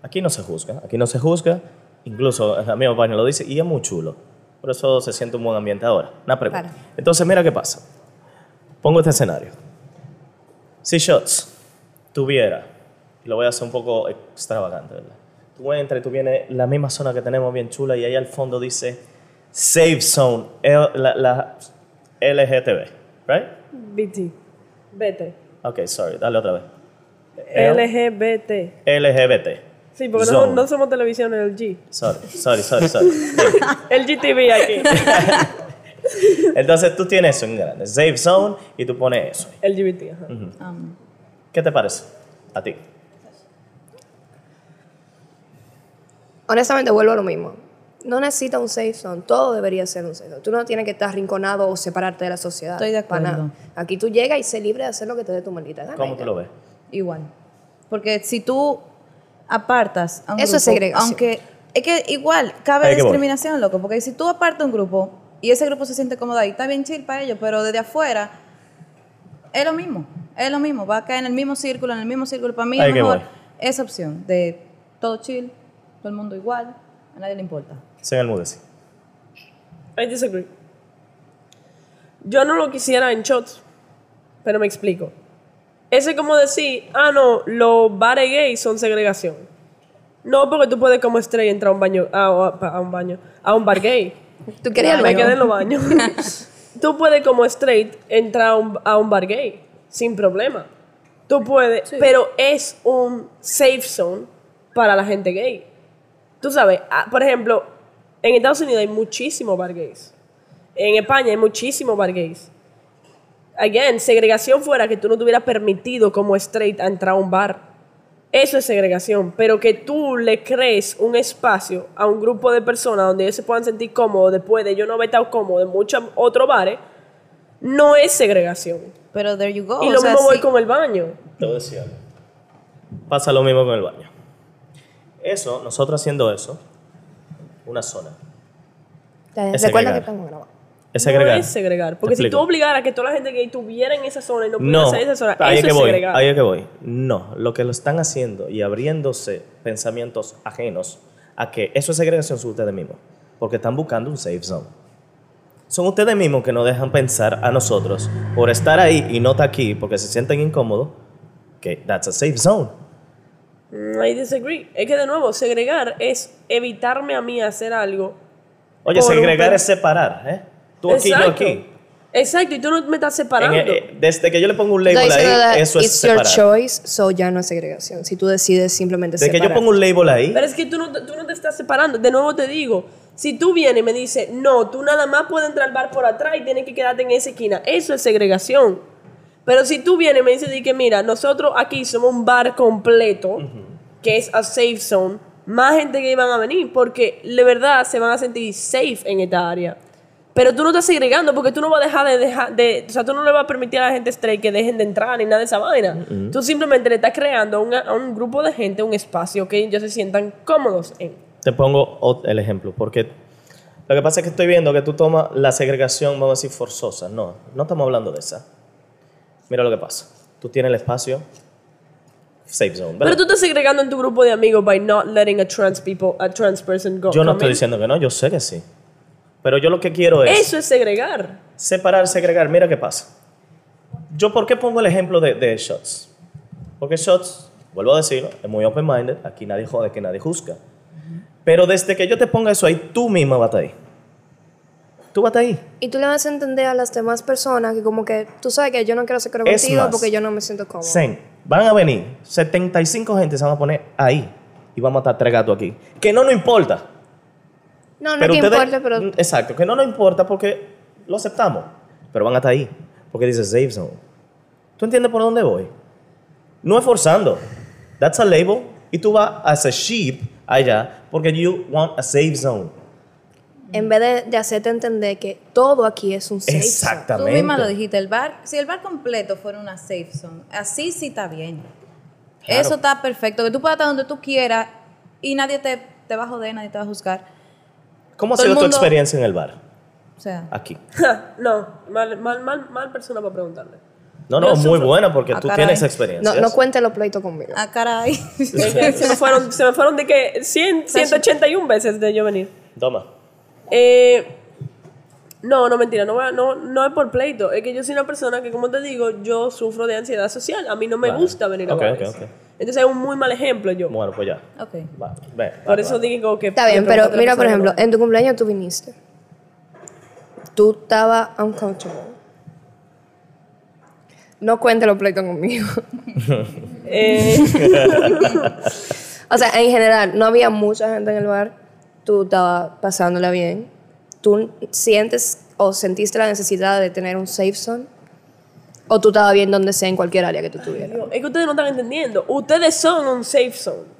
Aquí no se juzga, aquí no se juzga, incluso el mismo baño lo dice y es muy chulo. Por eso se siente un buen ambiente ahora. Una pregunta. Entonces, mira qué pasa. Pongo este escenario. Si Shots tuviera, y lo voy a hacer un poco extravagante, ¿verdad? Tú entras y tú vienes la misma zona que tenemos bien chula y ahí al fondo dice Safe Zone, L- la, la LGTB, ¿right? BT. BT. Ok, sorry, dale otra vez. L- LGBT. LGBT. Sí, porque no, no somos televisión en el G. Sorry, sorry, sorry, sorry. (laughs) El GTV aquí. (laughs) Entonces tú tienes eso en grande, safe zone, y tú pones eso. LGBT, ajá. Um, ¿Qué te parece? A ti. Honestamente, vuelvo a lo mismo. No necesitas un safe zone. Todo debería ser un safe zone. Tú no tienes que estar rinconado o separarte de la sociedad. Estoy de para acuerdo. nada. Aquí tú llegas y sé libre de hacer lo que te dé tu maldita gana. ¿Cómo tú lo ves? igual. Porque si tú apartas a un Eso grupo, es segregación. aunque es que igual cabe Ahí discriminación, loco, porque si tú apartas un grupo y ese grupo se siente cómodo ahí, está bien chill para ellos, pero desde afuera es lo mismo, es lo mismo, va a caer en el mismo círculo, en el mismo círculo. Para mí es mejor esa opción de todo chill, todo el mundo igual, a nadie le importa. El Moody. I disagree. Yo no lo quisiera en shots, pero me explico. Ese es como decir, ah, no, los bares gays son segregación. No, porque tú puedes como estrella entrar a un baño, a, a- a un baño, a un bar gay. Tú querías me quedé en los baño. baños. (laughs) tú puedes como straight entrar a un, a un bar gay sin problema. Tú puedes, pero es un safe zone para la gente gay. Tú sabes, ah, por ejemplo, en Estados Unidos hay muchísimos bar gays. En España hay muchísimos bar gays. Again, segregación fuera que tú no tuvieras permitido como straight a entrar a un bar. Eso es segregación, pero que tú le crees un espacio a un grupo de personas donde ellos se puedan sentir cómodos después de yo no haber estado cómodo en muchos otros bares, no es segregación. Pero there you go. y o lo sea, mismo voy sí- con el baño. A decir algo. Pasa lo mismo con el baño. Eso, nosotros haciendo eso, una zona. Es Recuerda segregar. que estamos grabando. Es segregar. No es segregar. Porque si tú obligaras a que toda la gente gay tuviera en esa zona y no pudiera No, salir de esa zona, ahí es eso que es voy, segregar. ahí es que voy. No, lo que lo están haciendo y abriéndose pensamientos ajenos a que eso es segregación son ustedes mismos, porque están buscando un safe zone. Son ustedes mismos que nos dejan pensar a nosotros por estar ahí y no estar aquí porque se sienten incómodos que that's a safe zone. Mm, I disagree. Es que de nuevo, segregar es evitarme a mí hacer algo. Oye, un segregar es separar, ¿eh? Tú aquí, yo Exacto. aquí. Exacto, y tú no me estás En- separando. eh, desde que yo le pongo un label that ahí, eso es it's your separar. choice, so ya no es segregación. Si tú decides simplemente Desde que separar. yo pongo un label ahí, Pero es que tú no, te- tú no te estás separando. De nuevo te digo, si tú vienes y me dices, no, tú nada más puedes entrar al bar por atrás y tienes que quedarte en esa esquina, eso es segregación. Pero si tú vienes y me dices di que, mira, nosotros aquí somos un bar completo, que es a safe zone, más gente que van a venir, porque de verdad se van a sentir safe en esta área. Pero tú no estás segregando porque tú no vas a dejar de dejar de, o sea, tú no le vas a permitir a la gente straight que dejen de entrar ni nada de esa vaina. Tú simplemente le estás creando a una- a un grupo de gente un espacio que ellos se sientan cómodos en. Te pongo el ejemplo, porque lo que pasa es que estoy viendo que tú tomas la segregación, vamos a decir, forzosa. No, no estamos hablando de esa. Mira lo que pasa. Tú tienes el espacio safe zone, ¿verdad? Pero tú estás segregando en tu grupo de amigos by not letting a trans people, a trans person go. yo no estoy in. diciendo que no, yo sé que sí. Pero yo lo que quiero es Eso es segregar. separar, segregar. Mira qué pasa. Yo, ¿por qué pongo el ejemplo de, de Shots? Porque Shots, vuelvo a decirlo, es muy open-minded. Aquí nadie jode, que nadie juzga. Pero desde que yo te ponga eso ahí, tú misma vas a estar ahí. Tú vas a estar ahí. Y tú le vas a entender a las demás personas que como que tú sabes que yo no quiero ser contigo porque yo no me siento cómodo. Zen, van a venir 75 gente se van a poner ahí y vamos a estar tres gatos aquí. Que no nos importa. No, no pero que ustedes- importa, pero Exacto, que no nos importa porque lo aceptamos. Pero van a estar ahí. Porque dice safe zone. ¿Tú entiendes por dónde voy? No es forzando. That's a label. Y tú vas as a sheep allá porque you want a safe zone. En vez de, de hacerte entender que todo aquí es un safe zone. Tú Exactamente. misma lo dijiste, el bar, si el bar completo fuera una safe zone, así sí está bien. Claro. Eso está perfecto, que tú puedas estar donde tú quieras y nadie te, te va a joder, nadie te va a juzgar. ¿Cómo ha sido tu mundo- experiencia en el bar? O sea, Aquí. (laughs) no, mal, mal, mal, mal persona para preguntarle. No, no, muy buena porque Ah, tú caray. tienes experiencia. No, no cuente los pleitos conmigo. ah, caray. (laughs) Se me fueron, se me fueron de que 100, 181 veces de yo venir. Toma. Eh, no, no, mentira, no, a- no, no es por pleito. Es que yo soy una persona que, como te digo, yo sufro de ansiedad social. A mí no me Vale. gusta venir a Ok, bares. ok, ok. Entonces es un muy mal ejemplo yo. Bueno, pues ya. ok. Va, ve, Por eso va. digo que... Está bien, pero mira, por ejemplo, no. en tu cumpleaños tú viniste. Tú estabas uncomfortable. No cuente los pleitos conmigo. Eh, (laughs) o sea, en general, no había mucha gente en el bar. Tú estabas pasándola bien. Tú sientes o sentiste la necesidad de tener un safe zone? ¿O tú estabas bien donde sea en cualquier área que tú estuvieras? Digo, Es que ustedes no están entendiendo. Ustedes son un safe zone.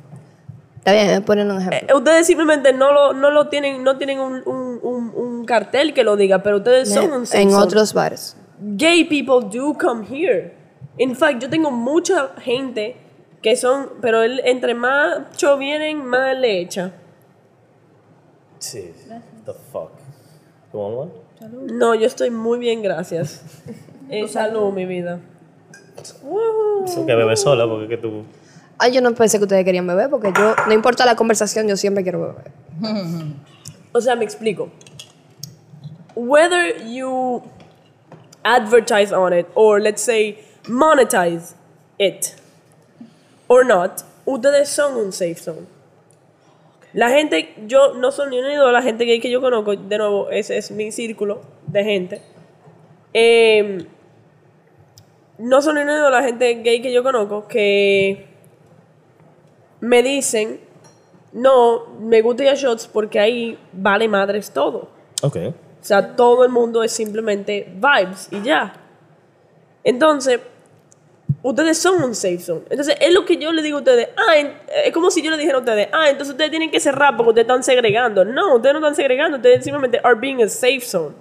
Está bien, poner un ejemplo. Eh, ustedes simplemente no lo, no lo tienen, no tienen un, un, un, un cartel que lo diga, pero ustedes son un safe en zone. otros bares. Gay people do come here. In fact, yo tengo mucha gente que son, pero entre más cho vienen, más le echa. Sí. The fuck. You want one? No, yo estoy muy bien, gracias. (laughs) Eh, salud, mi vida. Tú que bebes sola porque que tú... Ay, yo no pensé que ustedes querían beber porque yo, no importa la conversación, yo siempre quiero beber. (laughs) O sea, me explico. Whether you advertise on it or let's say monetize it or not, ustedes son un safe zone. La gente, yo no soy ni unido a la gente gay que yo conozco, de nuevo, ese es mi círculo de gente. Eh, no son ni unido a la gente gay que yo conozco que me dicen, no, me gusta ir a shots porque ahí vale madres todo. Ok. O sea, todo el mundo es simplemente vibes y ya. Entonces, ustedes son un safe zone. Entonces, es lo que yo le digo a ustedes. Ah, en- es como si yo le dijera a ustedes, ah, entonces ustedes tienen que cerrar porque ustedes están segregando. No, ustedes no están segregando, ustedes simplemente are being a safe zone.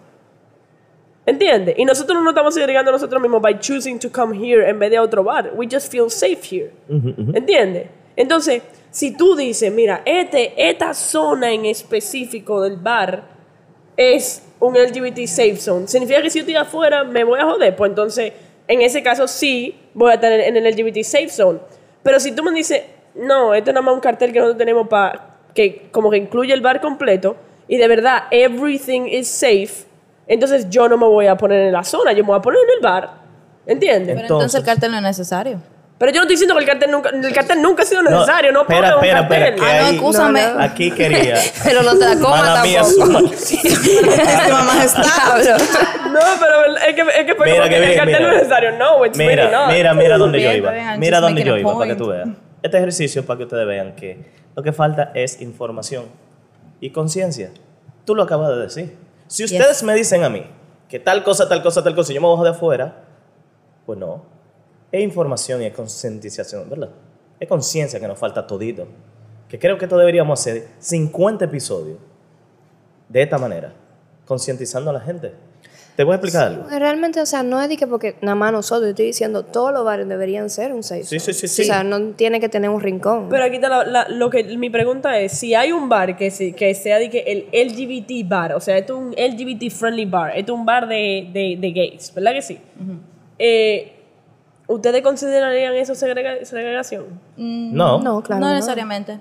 ¿Entiendes? Y nosotros no nos estamos segregando nosotros mismos by choosing to come here en vez de a otro bar. We just feel safe here. ¿Entiendes? Entonces, si tú dices, mira, este, esta zona en específico del bar es un LGBT safe zone, significa que si yo estoy afuera me voy a joder. Pues entonces, en ese caso sí voy a estar en el LGBT safe zone. Pero si tú me dices, no, esto es nada más un cartel que nosotros tenemos para que como que incluye el bar completo y de verdad everything is safe, entonces yo no me voy a poner en la zona, yo me voy a poner en el bar. ¿Entiendes? Pero entonces el cartel no es necesario. Pero yo no estoy diciendo que el cartel nunca, el cartel nunca ha sido necesario, no, espera, pongan un espera, espera, cartel. que Ah, no, excúsame. No, no. Aquí quería... (laughs) Pero no te la comas tampoco. su- (laughs) mamá está. (laughs) Cabrón. No, pero es que, es que fue Mira que el bien, cartel mira. no es necesario. No, it's really Mira, not. mira, mira dónde yo iba. Mira dónde yo iba, para que tú veas. Este ejercicio es para que ustedes vean que lo que falta es información y conciencia. Tú lo acabas de decir. Si ustedes me dicen a mí que tal cosa, tal cosa, tal cosa, yo me bajo de afuera, pues no. Es información y es concientización, ¿verdad? Es conciencia que nos falta todito. Que creo que esto deberíamos hacer 50 episodios de esta manera, concientizando a la gente. Te voy a explicar algo. Realmente, o sea, no es de que porque nada más nosotros, yo estoy diciendo, todos los bares deberían ser un safe Sí, zone. sí, sí, O sí. sea, no tiene que tener un rincón. Pero aquí está la- la- lo que mi pregunta es, si hay un bar que, se- que sea de que el LGBT bar, o sea, esto es un LGBT friendly bar, esto es un bar de, de, de gays, ¿verdad que sí? Eh, ¿Ustedes considerarían eso segrega- segregación? No, no, no, claro. no no. necesariamente.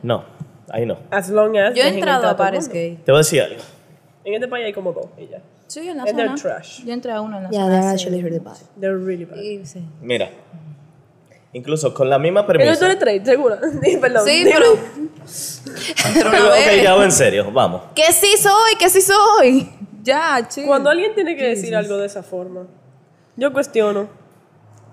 ahí no. As long as Yo he entrado a mundo. gay. Te voy a decir algo. En este país hay como dos y ya. Sí, en la And they're zona. trash. Yo entré a uno en la Yeah, zona. they're sí. actually really bad. They're really bad. Y- sí. Mira, incluso con la misma premisa. tú eres straight, segura. (laughs) Sí, Perdón. Sí, pero. (laughs) Pero ok, ya va en serio, vamos. Que sí soy, que sí soy. Ya, chill. Cuando alguien tiene que decir algo de esa forma, yo cuestiono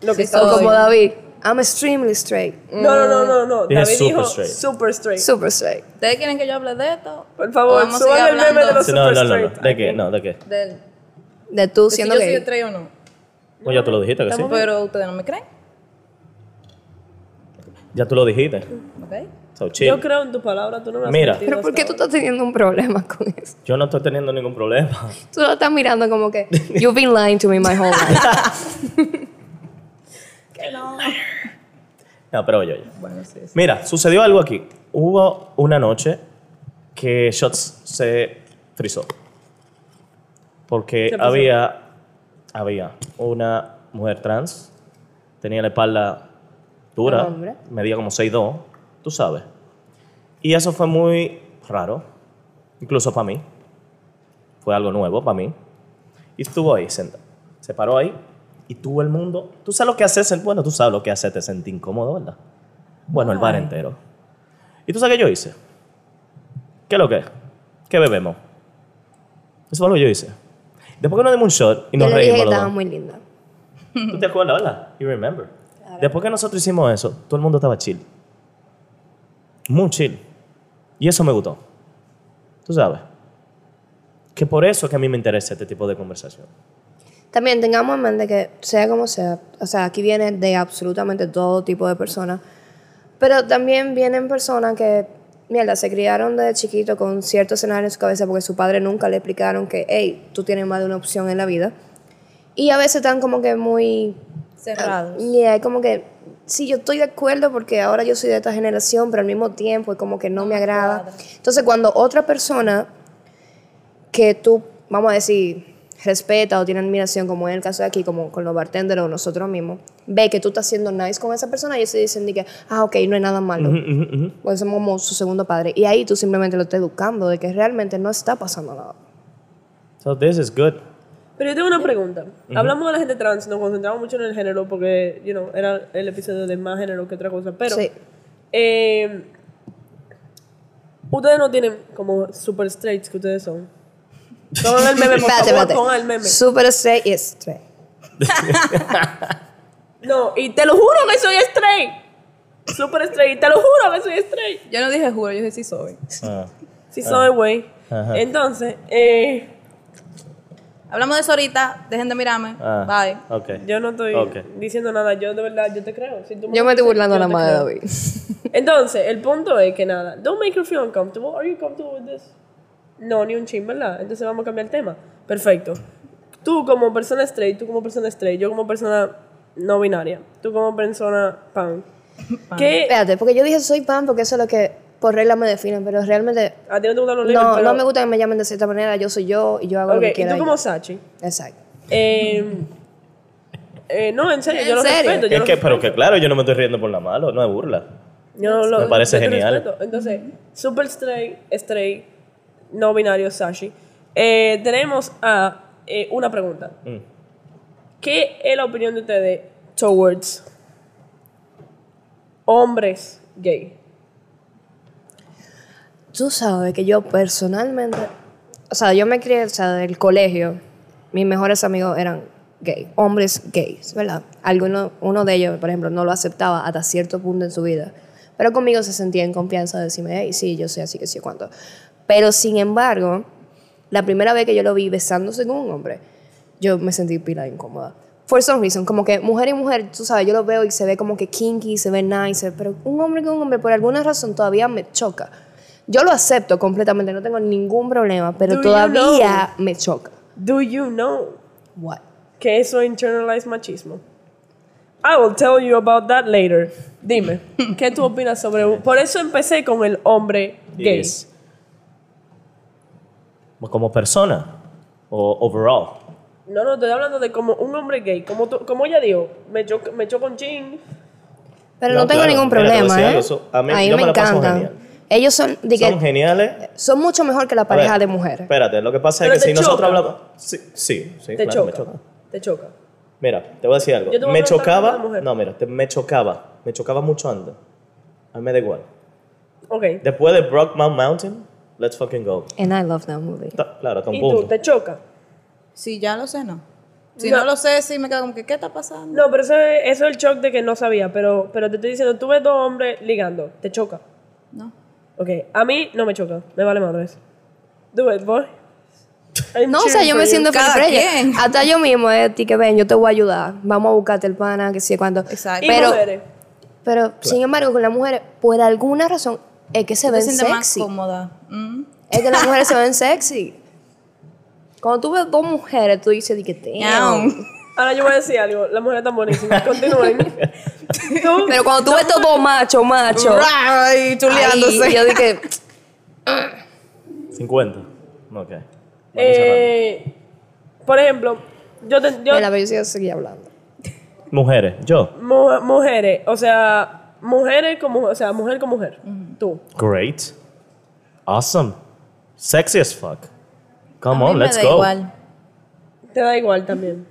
lo que Sí está como David, I'm extremely straight. No, no, no, no, no. Dije David super dijo straight. super straight. Super straight. ¿Ustedes quieren que yo hable de esto? Por favor, Vamos a suban el meme de los Sí, super no, no, no, no. straight. ¿De qué? No, ¿de qué? Del, De tú de si siendo yo soy straight o no. Pues ya tú lo dijiste que sí. Pero ustedes no me creen. Ya tú lo dijiste. ¿Ok? So, chill. Yo creo en tu palabra, tú no me has Mira. Pero ¿por qué tú estás teniendo un problema con eso? Yo no estoy teniendo ningún problema. Tú lo estás mirando como que, you've been lying to me my whole life. (laughs) No, pero oye, oye. Bueno, sí. sí. Mira, sucedió algo aquí. Hubo una noche que Shots se frizó. Porque había, había una mujer trans, tenía la espalda dura, Hombre. medía como 6'2", tú sabes. Y eso fue muy raro, incluso para mí. Fue algo nuevo para mí. Y estuvo ahí. Se paró ahí y todo el mundo... Tú sabes lo que haces, bueno, tú sabes lo que hace, te sentí incómodo, ¿verdad? Bueno, el bar entero. ¿Y tú sabes qué yo hice? ¿Qué es lo que? ¿Qué bebemos? Eso fue lo que yo hice. Después que nos dimos un shot y Yo nos le dije reímos que estaba muy linda. ¿Tú te acuerdas, verdad? You remember. Después que nosotros hicimos eso, todo el mundo estaba chill. Muy chill. Y eso me gustó. Tú sabes. Que por eso es que a mí me interesa este tipo de conversación. También tengamos en mente que sea como sea, o sea, aquí viene de absolutamente todo tipo de personas, pero también vienen personas que, mierda, se criaron desde chiquito con ciertos escenarios en su cabeza porque su padre nunca le explicaron que, hey, tú tienes más de una opción en la vida. Y a veces están como que muy... Cerrados. Y es como que, sí, yo estoy de acuerdo porque ahora yo soy de esta generación, pero al mismo tiempo es como que no me agrada. Entonces, cuando otra persona que tú, vamos a decir, respeta o tiene admiración, como en el caso de aquí, como con los bartenders o nosotros mismos, ve que tú estás siendo nice con esa persona y ellos se dicen de que, ah, ok, no hay nada malo. Pues somos como su segundo padre. Y ahí tú simplemente lo estás educando de que realmente no está pasando nada. So this is good. Pero yo tengo una pregunta. Hablamos de la gente trans, nos concentramos mucho en el género porque, you know, era el episodio de más género que otra cosa. Pero, Sí. eh, ustedes no tienen como super straights que ustedes son. Pongan el meme, por Espérate, favor, espérate. pongan el meme. Super straight y straight. (laughs) No, y te lo juro que soy straight. Super straight, te lo juro que soy straight. Yo no dije juro, yo dije sí soy. Ah. Sí soy, güey. Ajá. Entonces, eh, Hablamos de eso ahorita, dejen de mirarme. Ah, Bye. Ok. yo no estoy Ok. diciendo nada. Yo de verdad, yo te creo. Si tú Yo me estoy burlando nada te más de. David. Entonces, el punto es que nada, don't make her feel uncomfortable. Are you comfortable with this? No, ni un chin, ¿verdad? Entonces vamos a cambiar el tema. Perfecto. Tú como persona straight, tú como persona straight, yo como persona no binaria, tú como persona pan. ¿Qué? Espérate, porque yo dije soy pan porque eso es lo que por regla me definen, pero realmente A ti no te gustan los labels, no, pero... no me gusta que me llamen de cierta manera, yo soy yo y yo hago lo que y quiera. tú como. Sachi. Exacto. Eh, eh, no, en serio, yo ¿En lo serio? respeto. Yo Es lo que, pero que claro, yo no me estoy riendo por nada malo, no es burla. Yo lo, Me parece yo genial. respeto. Entonces, super straight, straight, no binario, Sashi. Eh, tenemos a eh, una pregunta. Mm. ¿Qué es la opinión de ustedes towards hombres gay? Tú sabes que yo personalmente, o sea, yo me crié, o sea, del colegio, mis mejores amigos eran gay, hombres gays, ¿verdad? Alguno, uno de ellos, por ejemplo, no lo aceptaba hasta cierto punto en su vida, pero conmigo se sentía en confianza de decirme, hey, sí, yo sé así que sí, cuánto. Pero sin embargo, la primera vez que yo lo vi besándose con un hombre, yo me sentí pila incómoda. For some reason, como que mujer y mujer, tú sabes, yo lo veo y se ve como que kinky, se ve nice, pero un hombre con un hombre, por alguna razón, todavía me choca. Yo lo acepto completamente, no tengo ningún problema, pero Do you todavía me choca. Do you know What? que eso internalized machismo? I will tell you about that later. Dime, ¿qué tú opinas sobre Por eso empecé con el hombre gay. Yes. Como persona o overall. No, no, estoy hablando de como un hombre gay. Como, tú- como ella dijo, me choco, me con chin. Pero No, no, tengo claro, ningún mira, problema, decir ¿eh? algo, a mí- me me encantan. Ellos son, di que- Son geniales. son mucho mejor que la pareja ver, de mujeres. Espérate, lo que pasa Pero es que si nosotros choca. hablamos. Sí, sí, sí Te claro, me choca. choca. Te choca. Mira, te voy a decir algo. Yo te voy a Me chocaba. No, mira, te- me chocaba. Me chocaba mucho antes. A mí me da igual. Ok. Después de Brockmount Mountain, let's fucking go. And I love that movie. Ta- Claro, ¿Y tú? ¿Te choca? Si ya lo sé, no. Si No. no, lo sé, sí me quedo como que, ¿qué está pasando? No, pero eso es, eso es el shock de que no sabía. Pero, pero te estoy diciendo, tú ves dos hombres ligando. ¿Te choca? No. Ok. A mí no me choca. Me vale madres. Do it, boy. I'm No, o sea, yo me siento feliz por ella. Hasta yo mismo, eh, ti que ven, yo te voy a ayudar. Vamos a buscarte el pana, que sí, cuando. Exacto. ¿Y Pero, mujeres? pero sin embargo, con las mujeres, por alguna razón, es que se ven sientes más sexy. cómoda. Mm. Es que las mujeres se ven sexy. Cuando tú ves dos mujeres, tú dices, di que te. Ahora yo voy a decir algo. Las mujeres están buenísimas. Continúen. (laughs) Pero cuando tú ves estos dos machos, machos. Ay, chuleándose. ahí yo dije, 50. Ok. Vamos cerrando. eh, por ejemplo, yo, te, yo mira, pero yo seguir hablando. Mujeres, yo. mu- mujeres, o sea, mujeres como, o sea, mujer con mujer. Tú. Great. Awesome. Sexy as fuck. Come A mí on, me let's da go. igual. Te da igual también.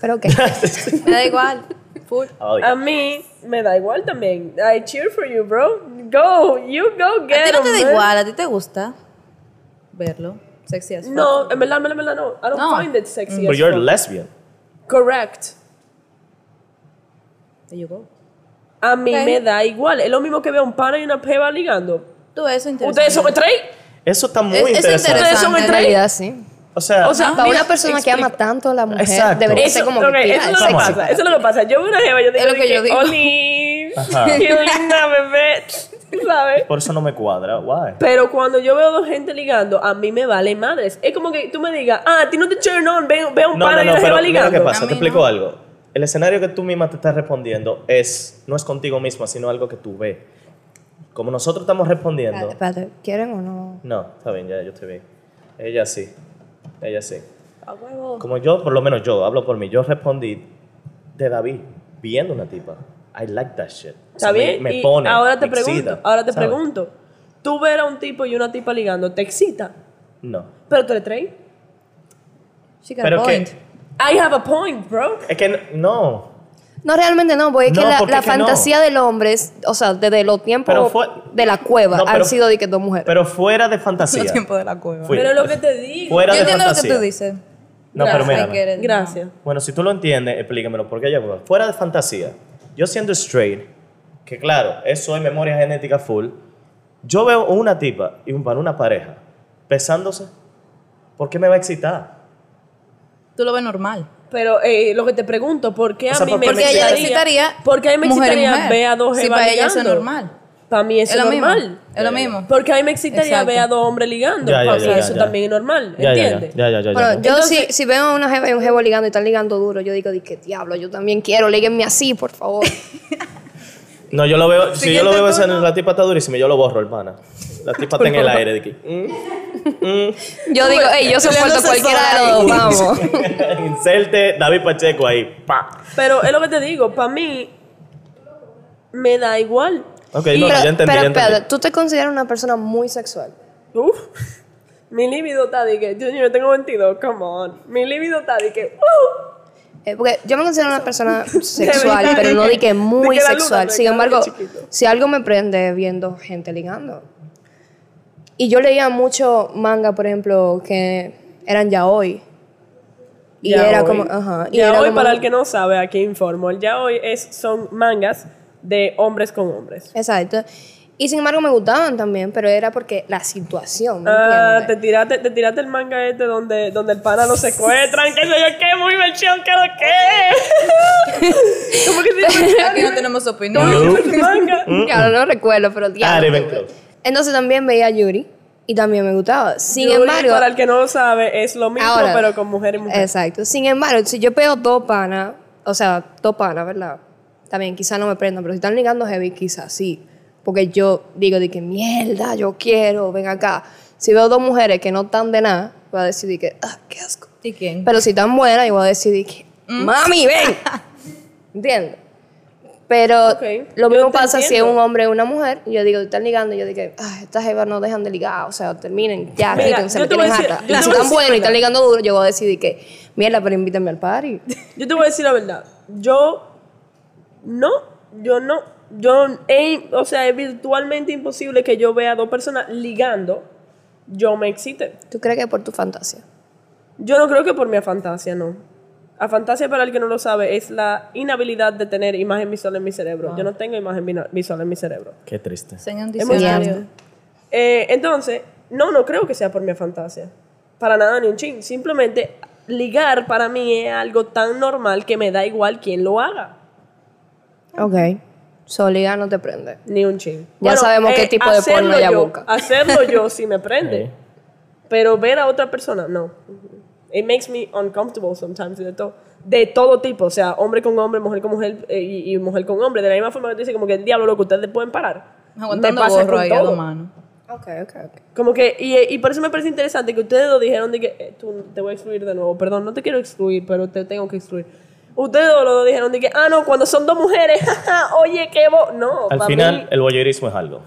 Pero ok. (laughs) Me da igual. Full. Oh, A mí me da igual también. I cheer for you, bro. Go, you go A get ti no te da man. igual, a ti te gusta verlo. Sexy as fuck. No, en verdad, en verdad, en verdad, no. I don't No. find it sexy But as you're fuck. lesbian. Correct. There you go. A mí me da igual. Es lo mismo que ver un pana y una peba ligando. Tú, eso es interesante. ¿Ustedes son straight? Eso está muy Es- es interesante. Ustedes son En entre- realidad, sí. O sea, O sea, Para mira, una persona que ama tanto a la mujer, Exacto. debería Eso, ser como ok, que eso es lo que pasa. Eso es lo que pasa. Yo veo una jeva, yo digo, Es lo que yo digo. Oli, qué linda bebé, (laughs) ¿sabes? por eso no me cuadra. Why? Pero cuando yo veo dos gente ligando, a mí me vale madres. Es como que tú me digas, ah, a ti no te turn on, ve, ve a un No, pana no, y una pero jeva mira ligando. qué pasa. Te explico algo. El escenario que tú misma te estás respondiendo es, no es contigo misma, sino algo que tú ves. Como nosotros estamos respondiendo. Espérate, espérate, ¿quieren o no? No, está bien, ya yo estoy bien. Ella sí. Ella sí. A huevo. Como yo, por lo menos yo, hablo por mí, yo respondí de David viendo una tipa. I like that shit. O sea, ¿Está me- bien? Me, y pone. ahora te me excita, pregunto, ahora te ¿sabes? pregunto. Tú ver a un tipo y una tipa ligando, ¿te excita? No. Pero tú eres train. She got Pero a que- point. I have a point, bro. Es que no. No, realmente no, porque es No, que la, la es que no. fantasía del hombre, es- o sea, desde los tiempos Pero de la cueva, No, pero- han sido de que dos mujeres. Pero fuera de fantasía. El tiempo de la cueva. Fui- Pero lo que te digo. Fuera Yo de entiendo lo que fantasía. tú dices. No, pero Gracias. mira. I get it. Gracias. Bueno, si tú lo entiendes, explícamelo, porque ya fuera de fantasía, yo siendo straight, que claro, eso es memoria genética full, yo veo una tipa y un, una pareja besándose, ¿por qué me va a excitar? Tú lo ves normal. Pero eh, lo que te pregunto, ¿por qué a O sea, mí ¿por me qué Porque a ella excitaría? excitaría Porque a mí me mujer excitaría mujer. ver a dos jevas para ella eso es ligando. normal. Para mí eso Es lo mismo. normal. Es lo mismo. Porque a mí me excitaría Exacto. ver a dos hombres ligando. Ya, ya, para ya, mí eso ya. también es normal, ¿entiendes? ya, ya, ya, Bueno, ya. yo Entonces- si, si veo a una jeva y un jevo ligando y están ligando duro, yo digo, di que diablo, yo también quiero, líguenme así, por favor. (laughs) No, yo lo veo, si yo lo veo besando, la tipa está durísima, yo lo borro, hermana. La tipa está en el aire, de que, mm, Yo digo, hey, yo soporto cualquiera de los dos, vamos. (laughs) inserte David Pacheco ahí, pa. Pero es lo que te digo, para mí me da igual. Ok, no, pero, ya entendí, pero ya entendí. espérate, tú te consideras una persona muy sexual. Uf. Mi libido está de que, mío, yo tengo 22, come on. Mi libido está de que, uh. Eh, porque yo me considero una persona (laughs) sexual, pero no di que muy que luna sexual. Sin embargo, si algo me prende viendo gente ligando. Y yo leía mucho manga, por ejemplo, que eran ya hoy. Y Ya era hoy. como, ajá. Y Ya era hoy, como- para el que no sabe, aquí informo. El ya hoy es, son mangas de hombres con hombres. Exacto. Y sin embargo me gustaban también, pero era porque la situación, ¿me Ah, te tiraste, te tiraste el manga este donde, donde el pana lo secuestran, que sé yo qué, muy versión, que lo que. ¿Cómo que se? Aquí no tenemos opinión. ¿Cómo se llama ese manga? Claro, no recuerdo, pero diablo. Ravenclaw. Entonces también veía a Yuri y también me gustaba. Sin Yuri, embargo, para el que no lo sabe, es lo mismo, Ahora, pero con mujer y mujer. Exacto. Sin embargo, si yo pego dos panas, o sea, dos panas, ¿verdad? También quizás no me prendan, pero si están ligando heavy, quizás sí. Porque yo digo de que mierda, yo quiero, ven acá. Si veo dos mujeres que no están de nada, voy a decir de que, ah, qué asco. ¿Y quién? Pero si están buenas, yo voy a decir de que, Mm. mami, ven. (laughs) ¿Entiendes? Pero lo mismo pasa si es un hombre o una mujer. y Yo digo, están ligando. Y yo digo, ah, estas jevas no dejan de ligar. O sea, terminen, ya, Mira, quítense, yo me a decir- harta. Y si están buenas y están ligando duro, yo voy a decir de que, mierda, pero invítame al party. (laughs) Yo te voy a decir la verdad. Yo no, yo no, yo, es- o sea, es virtualmente imposible que yo vea a dos personas ligando, yo me excite. ¿Tú crees que por tu fantasía? Yo no creo que por mi fantasía, no. La fantasía, para el que no lo sabe, es la inhabilidad de tener imagen visual en mi cerebro. Yo no tengo imagen visual en mi cerebro. Qué triste. Señor Es muy triste. Eh, entonces, no, no creo que sea por mi fantasía. Para nada ni un ching. Simplemente, ligar para mí es algo tan normal que me da igual quién lo haga. Ok. So, ligar no te prende. Ni un ching. Ya sabemos qué tipo de porno ella yo- busca. Hacerlo yo (laughs) sí me prende. Sí. Pero ver a otra persona, no. It makes me uncomfortable sometimes. De, todo de todo tipo. O sea, hombre con hombre, mujer con mujer eh, y, y mujer con hombre. De la misma forma que tú dices, como que el diablo, loco, ustedes pueden parar. Aguantando Me pasa gorro con ahí a todo. dos manos. Ok, ok, ok. Como que, y, y por eso me parece interesante que ustedes lo dijeron de que, eh, tú, te voy a excluir de nuevo, perdón, no te quiero excluir, pero te tengo que excluir. Ustedes lo dijeron de que, ah, no, cuando son dos mujeres, (laughs) oye, qué bo... No, Al final, mí- el boyerismo es algo.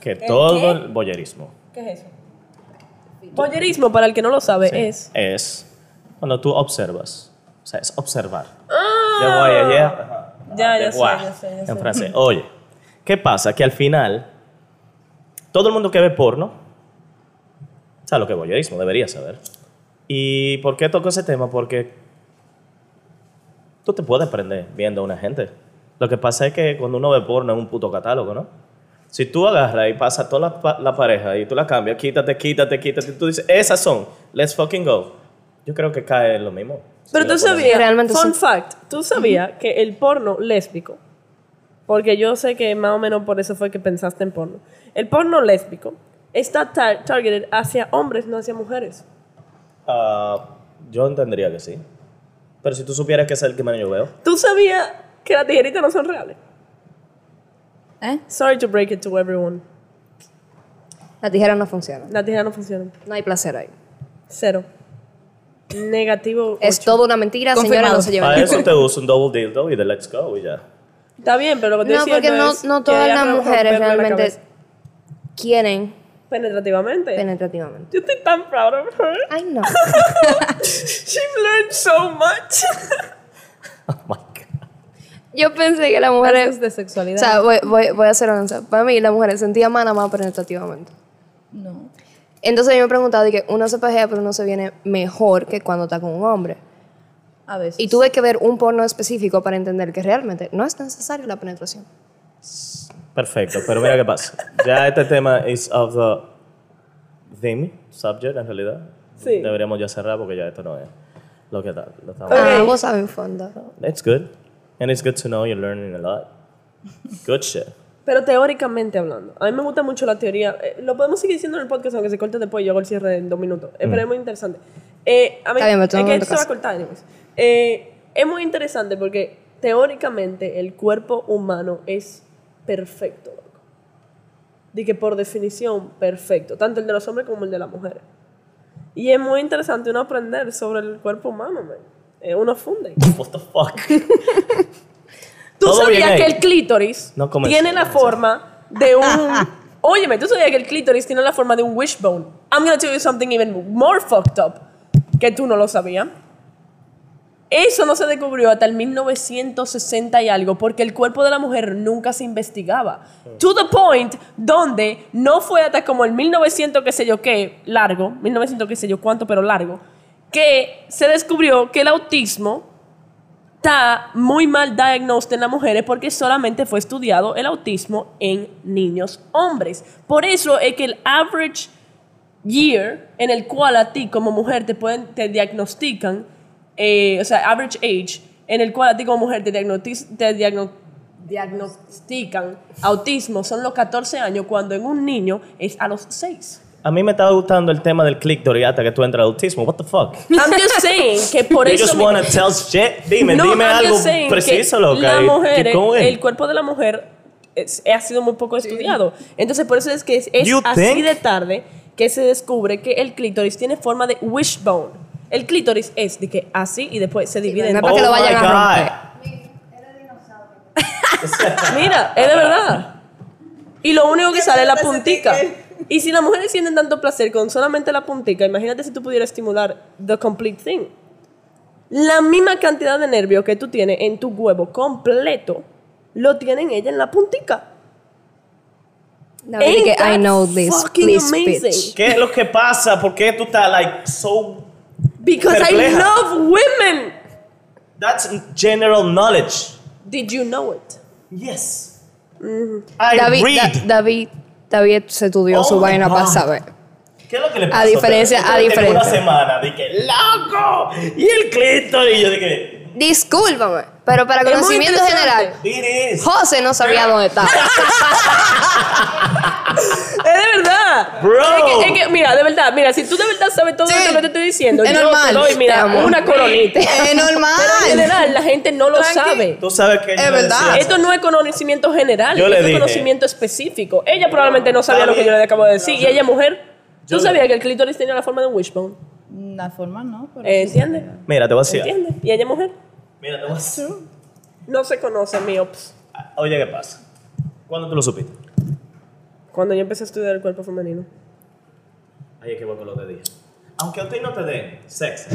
Que todo el boyerismo ¿Qué es eso? Voyerismo, para el que no lo sabe, es... es cuando tú observas. O sea, es observar. Ah. Ya, De ya sé, ya sé, ya En francés. Oye, ¿qué pasa? Que al final, todo el mundo que ve porno, sabe lo que es voyeurismo, debería saber. ¿Y por qué toco ese tema? Porque tú te puedes aprender viendo a una gente. Lo que pasa es que cuando uno ve porno es un puto catálogo, ¿no? Si tú agarras y pasas toda la, la pareja y tú la cambias, quítate, quítate, quítate, tú dices, esas son, let's fucking go. Yo creo que cae en lo mismo. Pero Si tú sabías, Realmente fun sí. fact, tú sabías que el porno lésbico, porque yo sé que más o menos por eso fue que pensaste en porno, el porno lésbico está tar- targeted hacia hombres, no hacia mujeres. Ah, yo entendería que sí. Pero si tú supieras que es el que menos yo veo. ¿Tú sabías que las tijeritas no son reales? ¿Eh? Sorry to break it to everyone. La tijera no funciona. Las tijeras no funcionan. No hay placer ahí. Cero. Negativo. Es todo una mentira, señora, Confirmado. no se lleven. Para eso te uso un double dildo y de let's go y ya. Está bien, pero lo que estoy No, porque no, todas las mujeres la realmente quieren Penetrativamente. penetrativamente. yo estoy tan proud of her. Ay, no. (laughs) She learned so much. (laughs) Oh my God. Yo pensé que las mujeres... De O sexualidad. sea, voy, voy, voy a ser honesta. Para mí, las mujeres sentían más nada más penetrativamente. no. Entonces yo me he preguntado de que uno se pajea, pero uno se viene mejor que cuando está con un hombre. A veces. Y tuve que ver un porno específico para entender que realmente no es necesaria la penetración. Perfecto, pero mira qué pasa. Ya este tema es of the theme, subject en realidad. Sí. Deberíamos ya cerrar porque ya esto no es lo que está. Lo estamos- Ah, vos sabes en fondo. It's good. And it's good to know you're learning a lot. Good shit. Pero teóricamente hablando, a mí me gusta mucho la teoría. eh, lo podemos seguir diciendo en el podcast, aunque se corte después. Yo hago el cierre en dos minutos. Eh, Pero es muy interesante. Eh, a mí, Está bien, tú es que me esto se va a cortar, anyways. Eh, es muy interesante porque teóricamente el cuerpo humano es perfecto, loco. De que por definición, perfecto. Tanto el de los hombres como el de las mujeres. Y es muy interesante uno aprender sobre el cuerpo humano, man. Eh, uno funde. (laughs) What the fuck? (laughs) ¿Tú sabías que el clítoris No tiene la forma de un... (laughs) Óyeme, ¿tú sabías que el clítoris tiene la forma de un wishbone? I'm gonna tell you something even more fucked up que tú no lo sabías. Eso no se descubrió hasta el 1960 y algo porque el cuerpo de la mujer nunca se investigaba. To the point donde no fue hasta como el 1900 qué sé yo qué, largo, 1900 qué sé yo cuánto, pero largo, que se descubrió que el autismo está muy mal diagnosed en las mujeres porque solamente fue estudiado el autismo en niños hombres. Por eso es que el average year en el cual a ti como mujer te pueden te diagnostican, eh, o sea, average age en el cual a ti como mujer te, te diagno- diagnostican autismo son los 14 años cuando en un niño es a los 6. A mí me estaba gustando el tema del clítoris hasta que tú entras al autismo. What the fuck? I'm just saying que por you eso just mi- wanna tell shit. Dime, No, dime I'm algo just saying preciso, que loca. La y mujer, el cuerpo de la mujer es- ha sido muy poco estudiado. Entonces, por eso es que es, es You así think? de tarde que se descubre que el clítoris tiene forma de wishbone. El clítoris es de que así y después se divide en es para que oh lo vayan a God. (laughs) Mira, es de verdad. Y lo único que sale es la puntica. Y si las mujeres sienten tanto placer con solamente la puntica, imagínate si tú pudieras estimular the complete thing. La misma cantidad de nervio que tú tienes en tu huevo completo, lo tienen ella en la puntica. Que I know this, fucking please, amazing? bitch. ¿Qué es lo que pasa? ¿Por qué tú estás like so Because I Perpleja. love women. That's general knowledge. Did you know it? Yes. Mm-hmm. I David, read. Da- David, David se estudió Oh su vaina para saber. ¿Qué es lo que le A pasa? diferencia- a diferencia. Una semana, dije, ¡loco! Y el clítoris, y yo dije, Discúlpame, pero para Es conocimiento general. José no sabía dónde estaba. (laughs) Es de verdad. Bro. Es que, es que, mira, de verdad, mira, si tú de verdad sabes todo Sí. esto que te estoy diciendo, Es yo normal. te doy, Te mira, una coronita. (laughs) Es Pero en normal. general, la gente no lo Tranqui. sabe. Tú sabes que Es le verdad. decía- Esto no es conocimiento general, Yo le esto es dije- conocimiento específico. Ella probablemente no sabía lo que yo le acabo de decir. Y ella es mujer. Yo ¿Tú le- sabías que el clítoris tenía la forma de un wishbone? La forma no, pero Eh, ¿Entiendes? Mira, te voy a decir. ¿Entiendes? Y ella es mujer. Mira, te decir. No se conoce, miops. Oye, ¿qué pasa? ¿Cuándo tú lo supiste? Cuando yo empecé a estudiar el cuerpo femenino. Ahí es que voy con lo de día. Aunque a ti no te den sexo,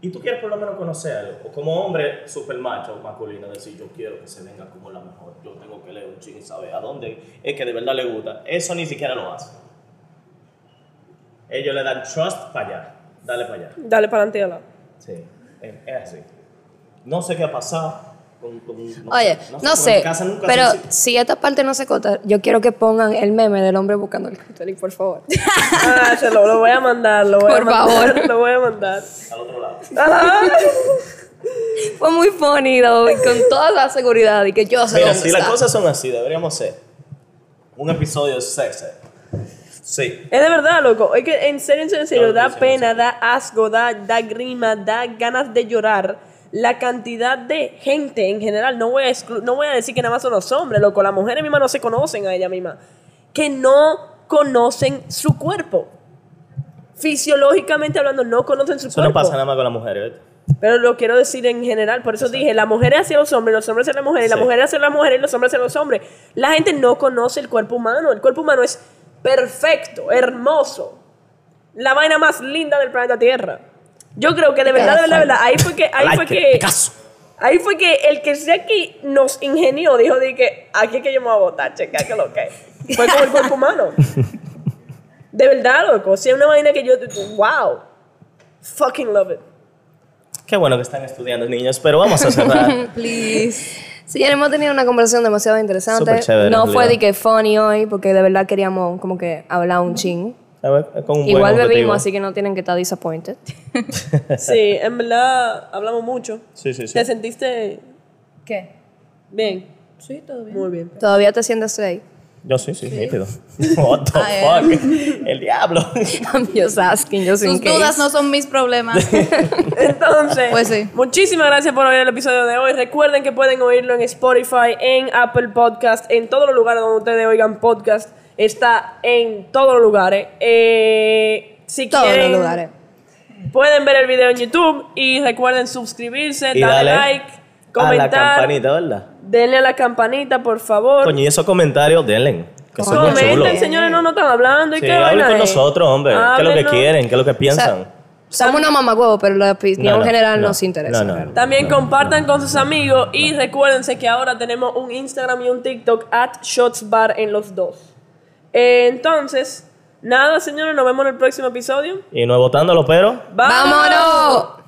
y tú quieres por lo menos conocerlo, o como hombre super macho o masculino, decir yo quiero que se venga como la mejor, yo tengo que leer un ching y saber a dónde es que de verdad le gusta, eso ni siquiera lo hace. Ellos le dan trust para allá, dale para allá. Dale para adelante. Sí, es así. No sé qué ha pasado, con- con- no Oye, sé, no sé, mi casa nunca pero si esta parte no se corta, yo quiero que pongan el meme del hombre buscando el clítoris, por favor. (laughs) Ah, se lo, lo voy a mandar, lo voy a Por mandar. favor. (laughs) Lo voy a mandar. Al otro lado. Ajá. Fue muy funny, though, y con toda la seguridad y que yo sé Mira, si las cosas son así, deberíamos hacer un episodio de sexo. Sí. Es de verdad, loco. Es que en serio, en serio, en serio, No, da sí, sí, pena, da asco, da, da grima, da ganas de llorar. La cantidad de gente en general, no voy, a exclu- no voy a decir que nada más son los hombres, loco, las mujeres mismas no se conocen a ellas mismas, que no conocen su cuerpo. Fisiológicamente hablando, no conocen su Eso cuerpo. no pasa nada más con las mujeres. ¿viste? Pero lo quiero decir en general, por eso dije, las mujeres hacia los hombres, los hombres hacia las mujeres, Sí. mujeres hacia las mujeres, y los hombres hacia los hombres. La gente no conoce el cuerpo humano. El cuerpo humano es perfecto, hermoso. La vaina más linda del planeta Tierra. Yo creo que de verdad, de verdad, de verdad, ahí fue que, ahí fue it, que, ahí fue que el que sea que nos ingenió dijo de que aquí es que yo me voy a votar, checa que lo que es. Fue con el cuerpo humano. De verdad, loco. Si es una vaina que yo, wow, fucking love it. Qué bueno que están estudiando niños, pero vamos a cerrar. (laughs) Please. Sí, hemos tenido una conversación demasiado interesante. Chévere, no fue de que funny hoy, porque de verdad queríamos como que hablar un ching. Con un Igual bebimos, así que no tienen que estar disappointed. (laughs) Sí, en verdad hablamos mucho. Sí, sí, sí. ¿Te sentiste ¿Qué? bien? Sí, todo bien. Muy bien. Todavía te sientes straight. Yo sí, sí, nítido. (laughs) (laughs) What the fuck? El diablo. I'm just asking, case. dudas no son mis problemas. Entonces, Pues sí. muchísimas gracias por oír el episodio de hoy. Recuerden que pueden oírlo en Spotify, en Apple Podcast, en todos los lugares donde ustedes oigan podcast. Está en todos los lugares. Eh, si Todos quieren, los lugares. pueden ver el video en YouTube y recuerden suscribirse, Y darle dale like, a la comentar, campanita, ¿verdad? denle a la campanita, por favor. Coño, y esos comentarios, denle. Que son muy Comenten, chulos. señores, no nos están hablando. ¿Y Sí, qué hablen con es? nosotros, hombre. ¿Qué es lo que quieren? ¿Qué es lo que piensan? Somos una mamagüevo, pero la opinión No, no, general no. nos interesa. No, no. claro. También compartan con sus amigos y recuérdense que ahora tenemos un Instagram y un TikTok at ShotsBar en los dos. Eh, entonces, nada, señores, nos vemos en el próximo episodio. Y no votándolo, pero... ¡Vámonos! ¡Vámonos!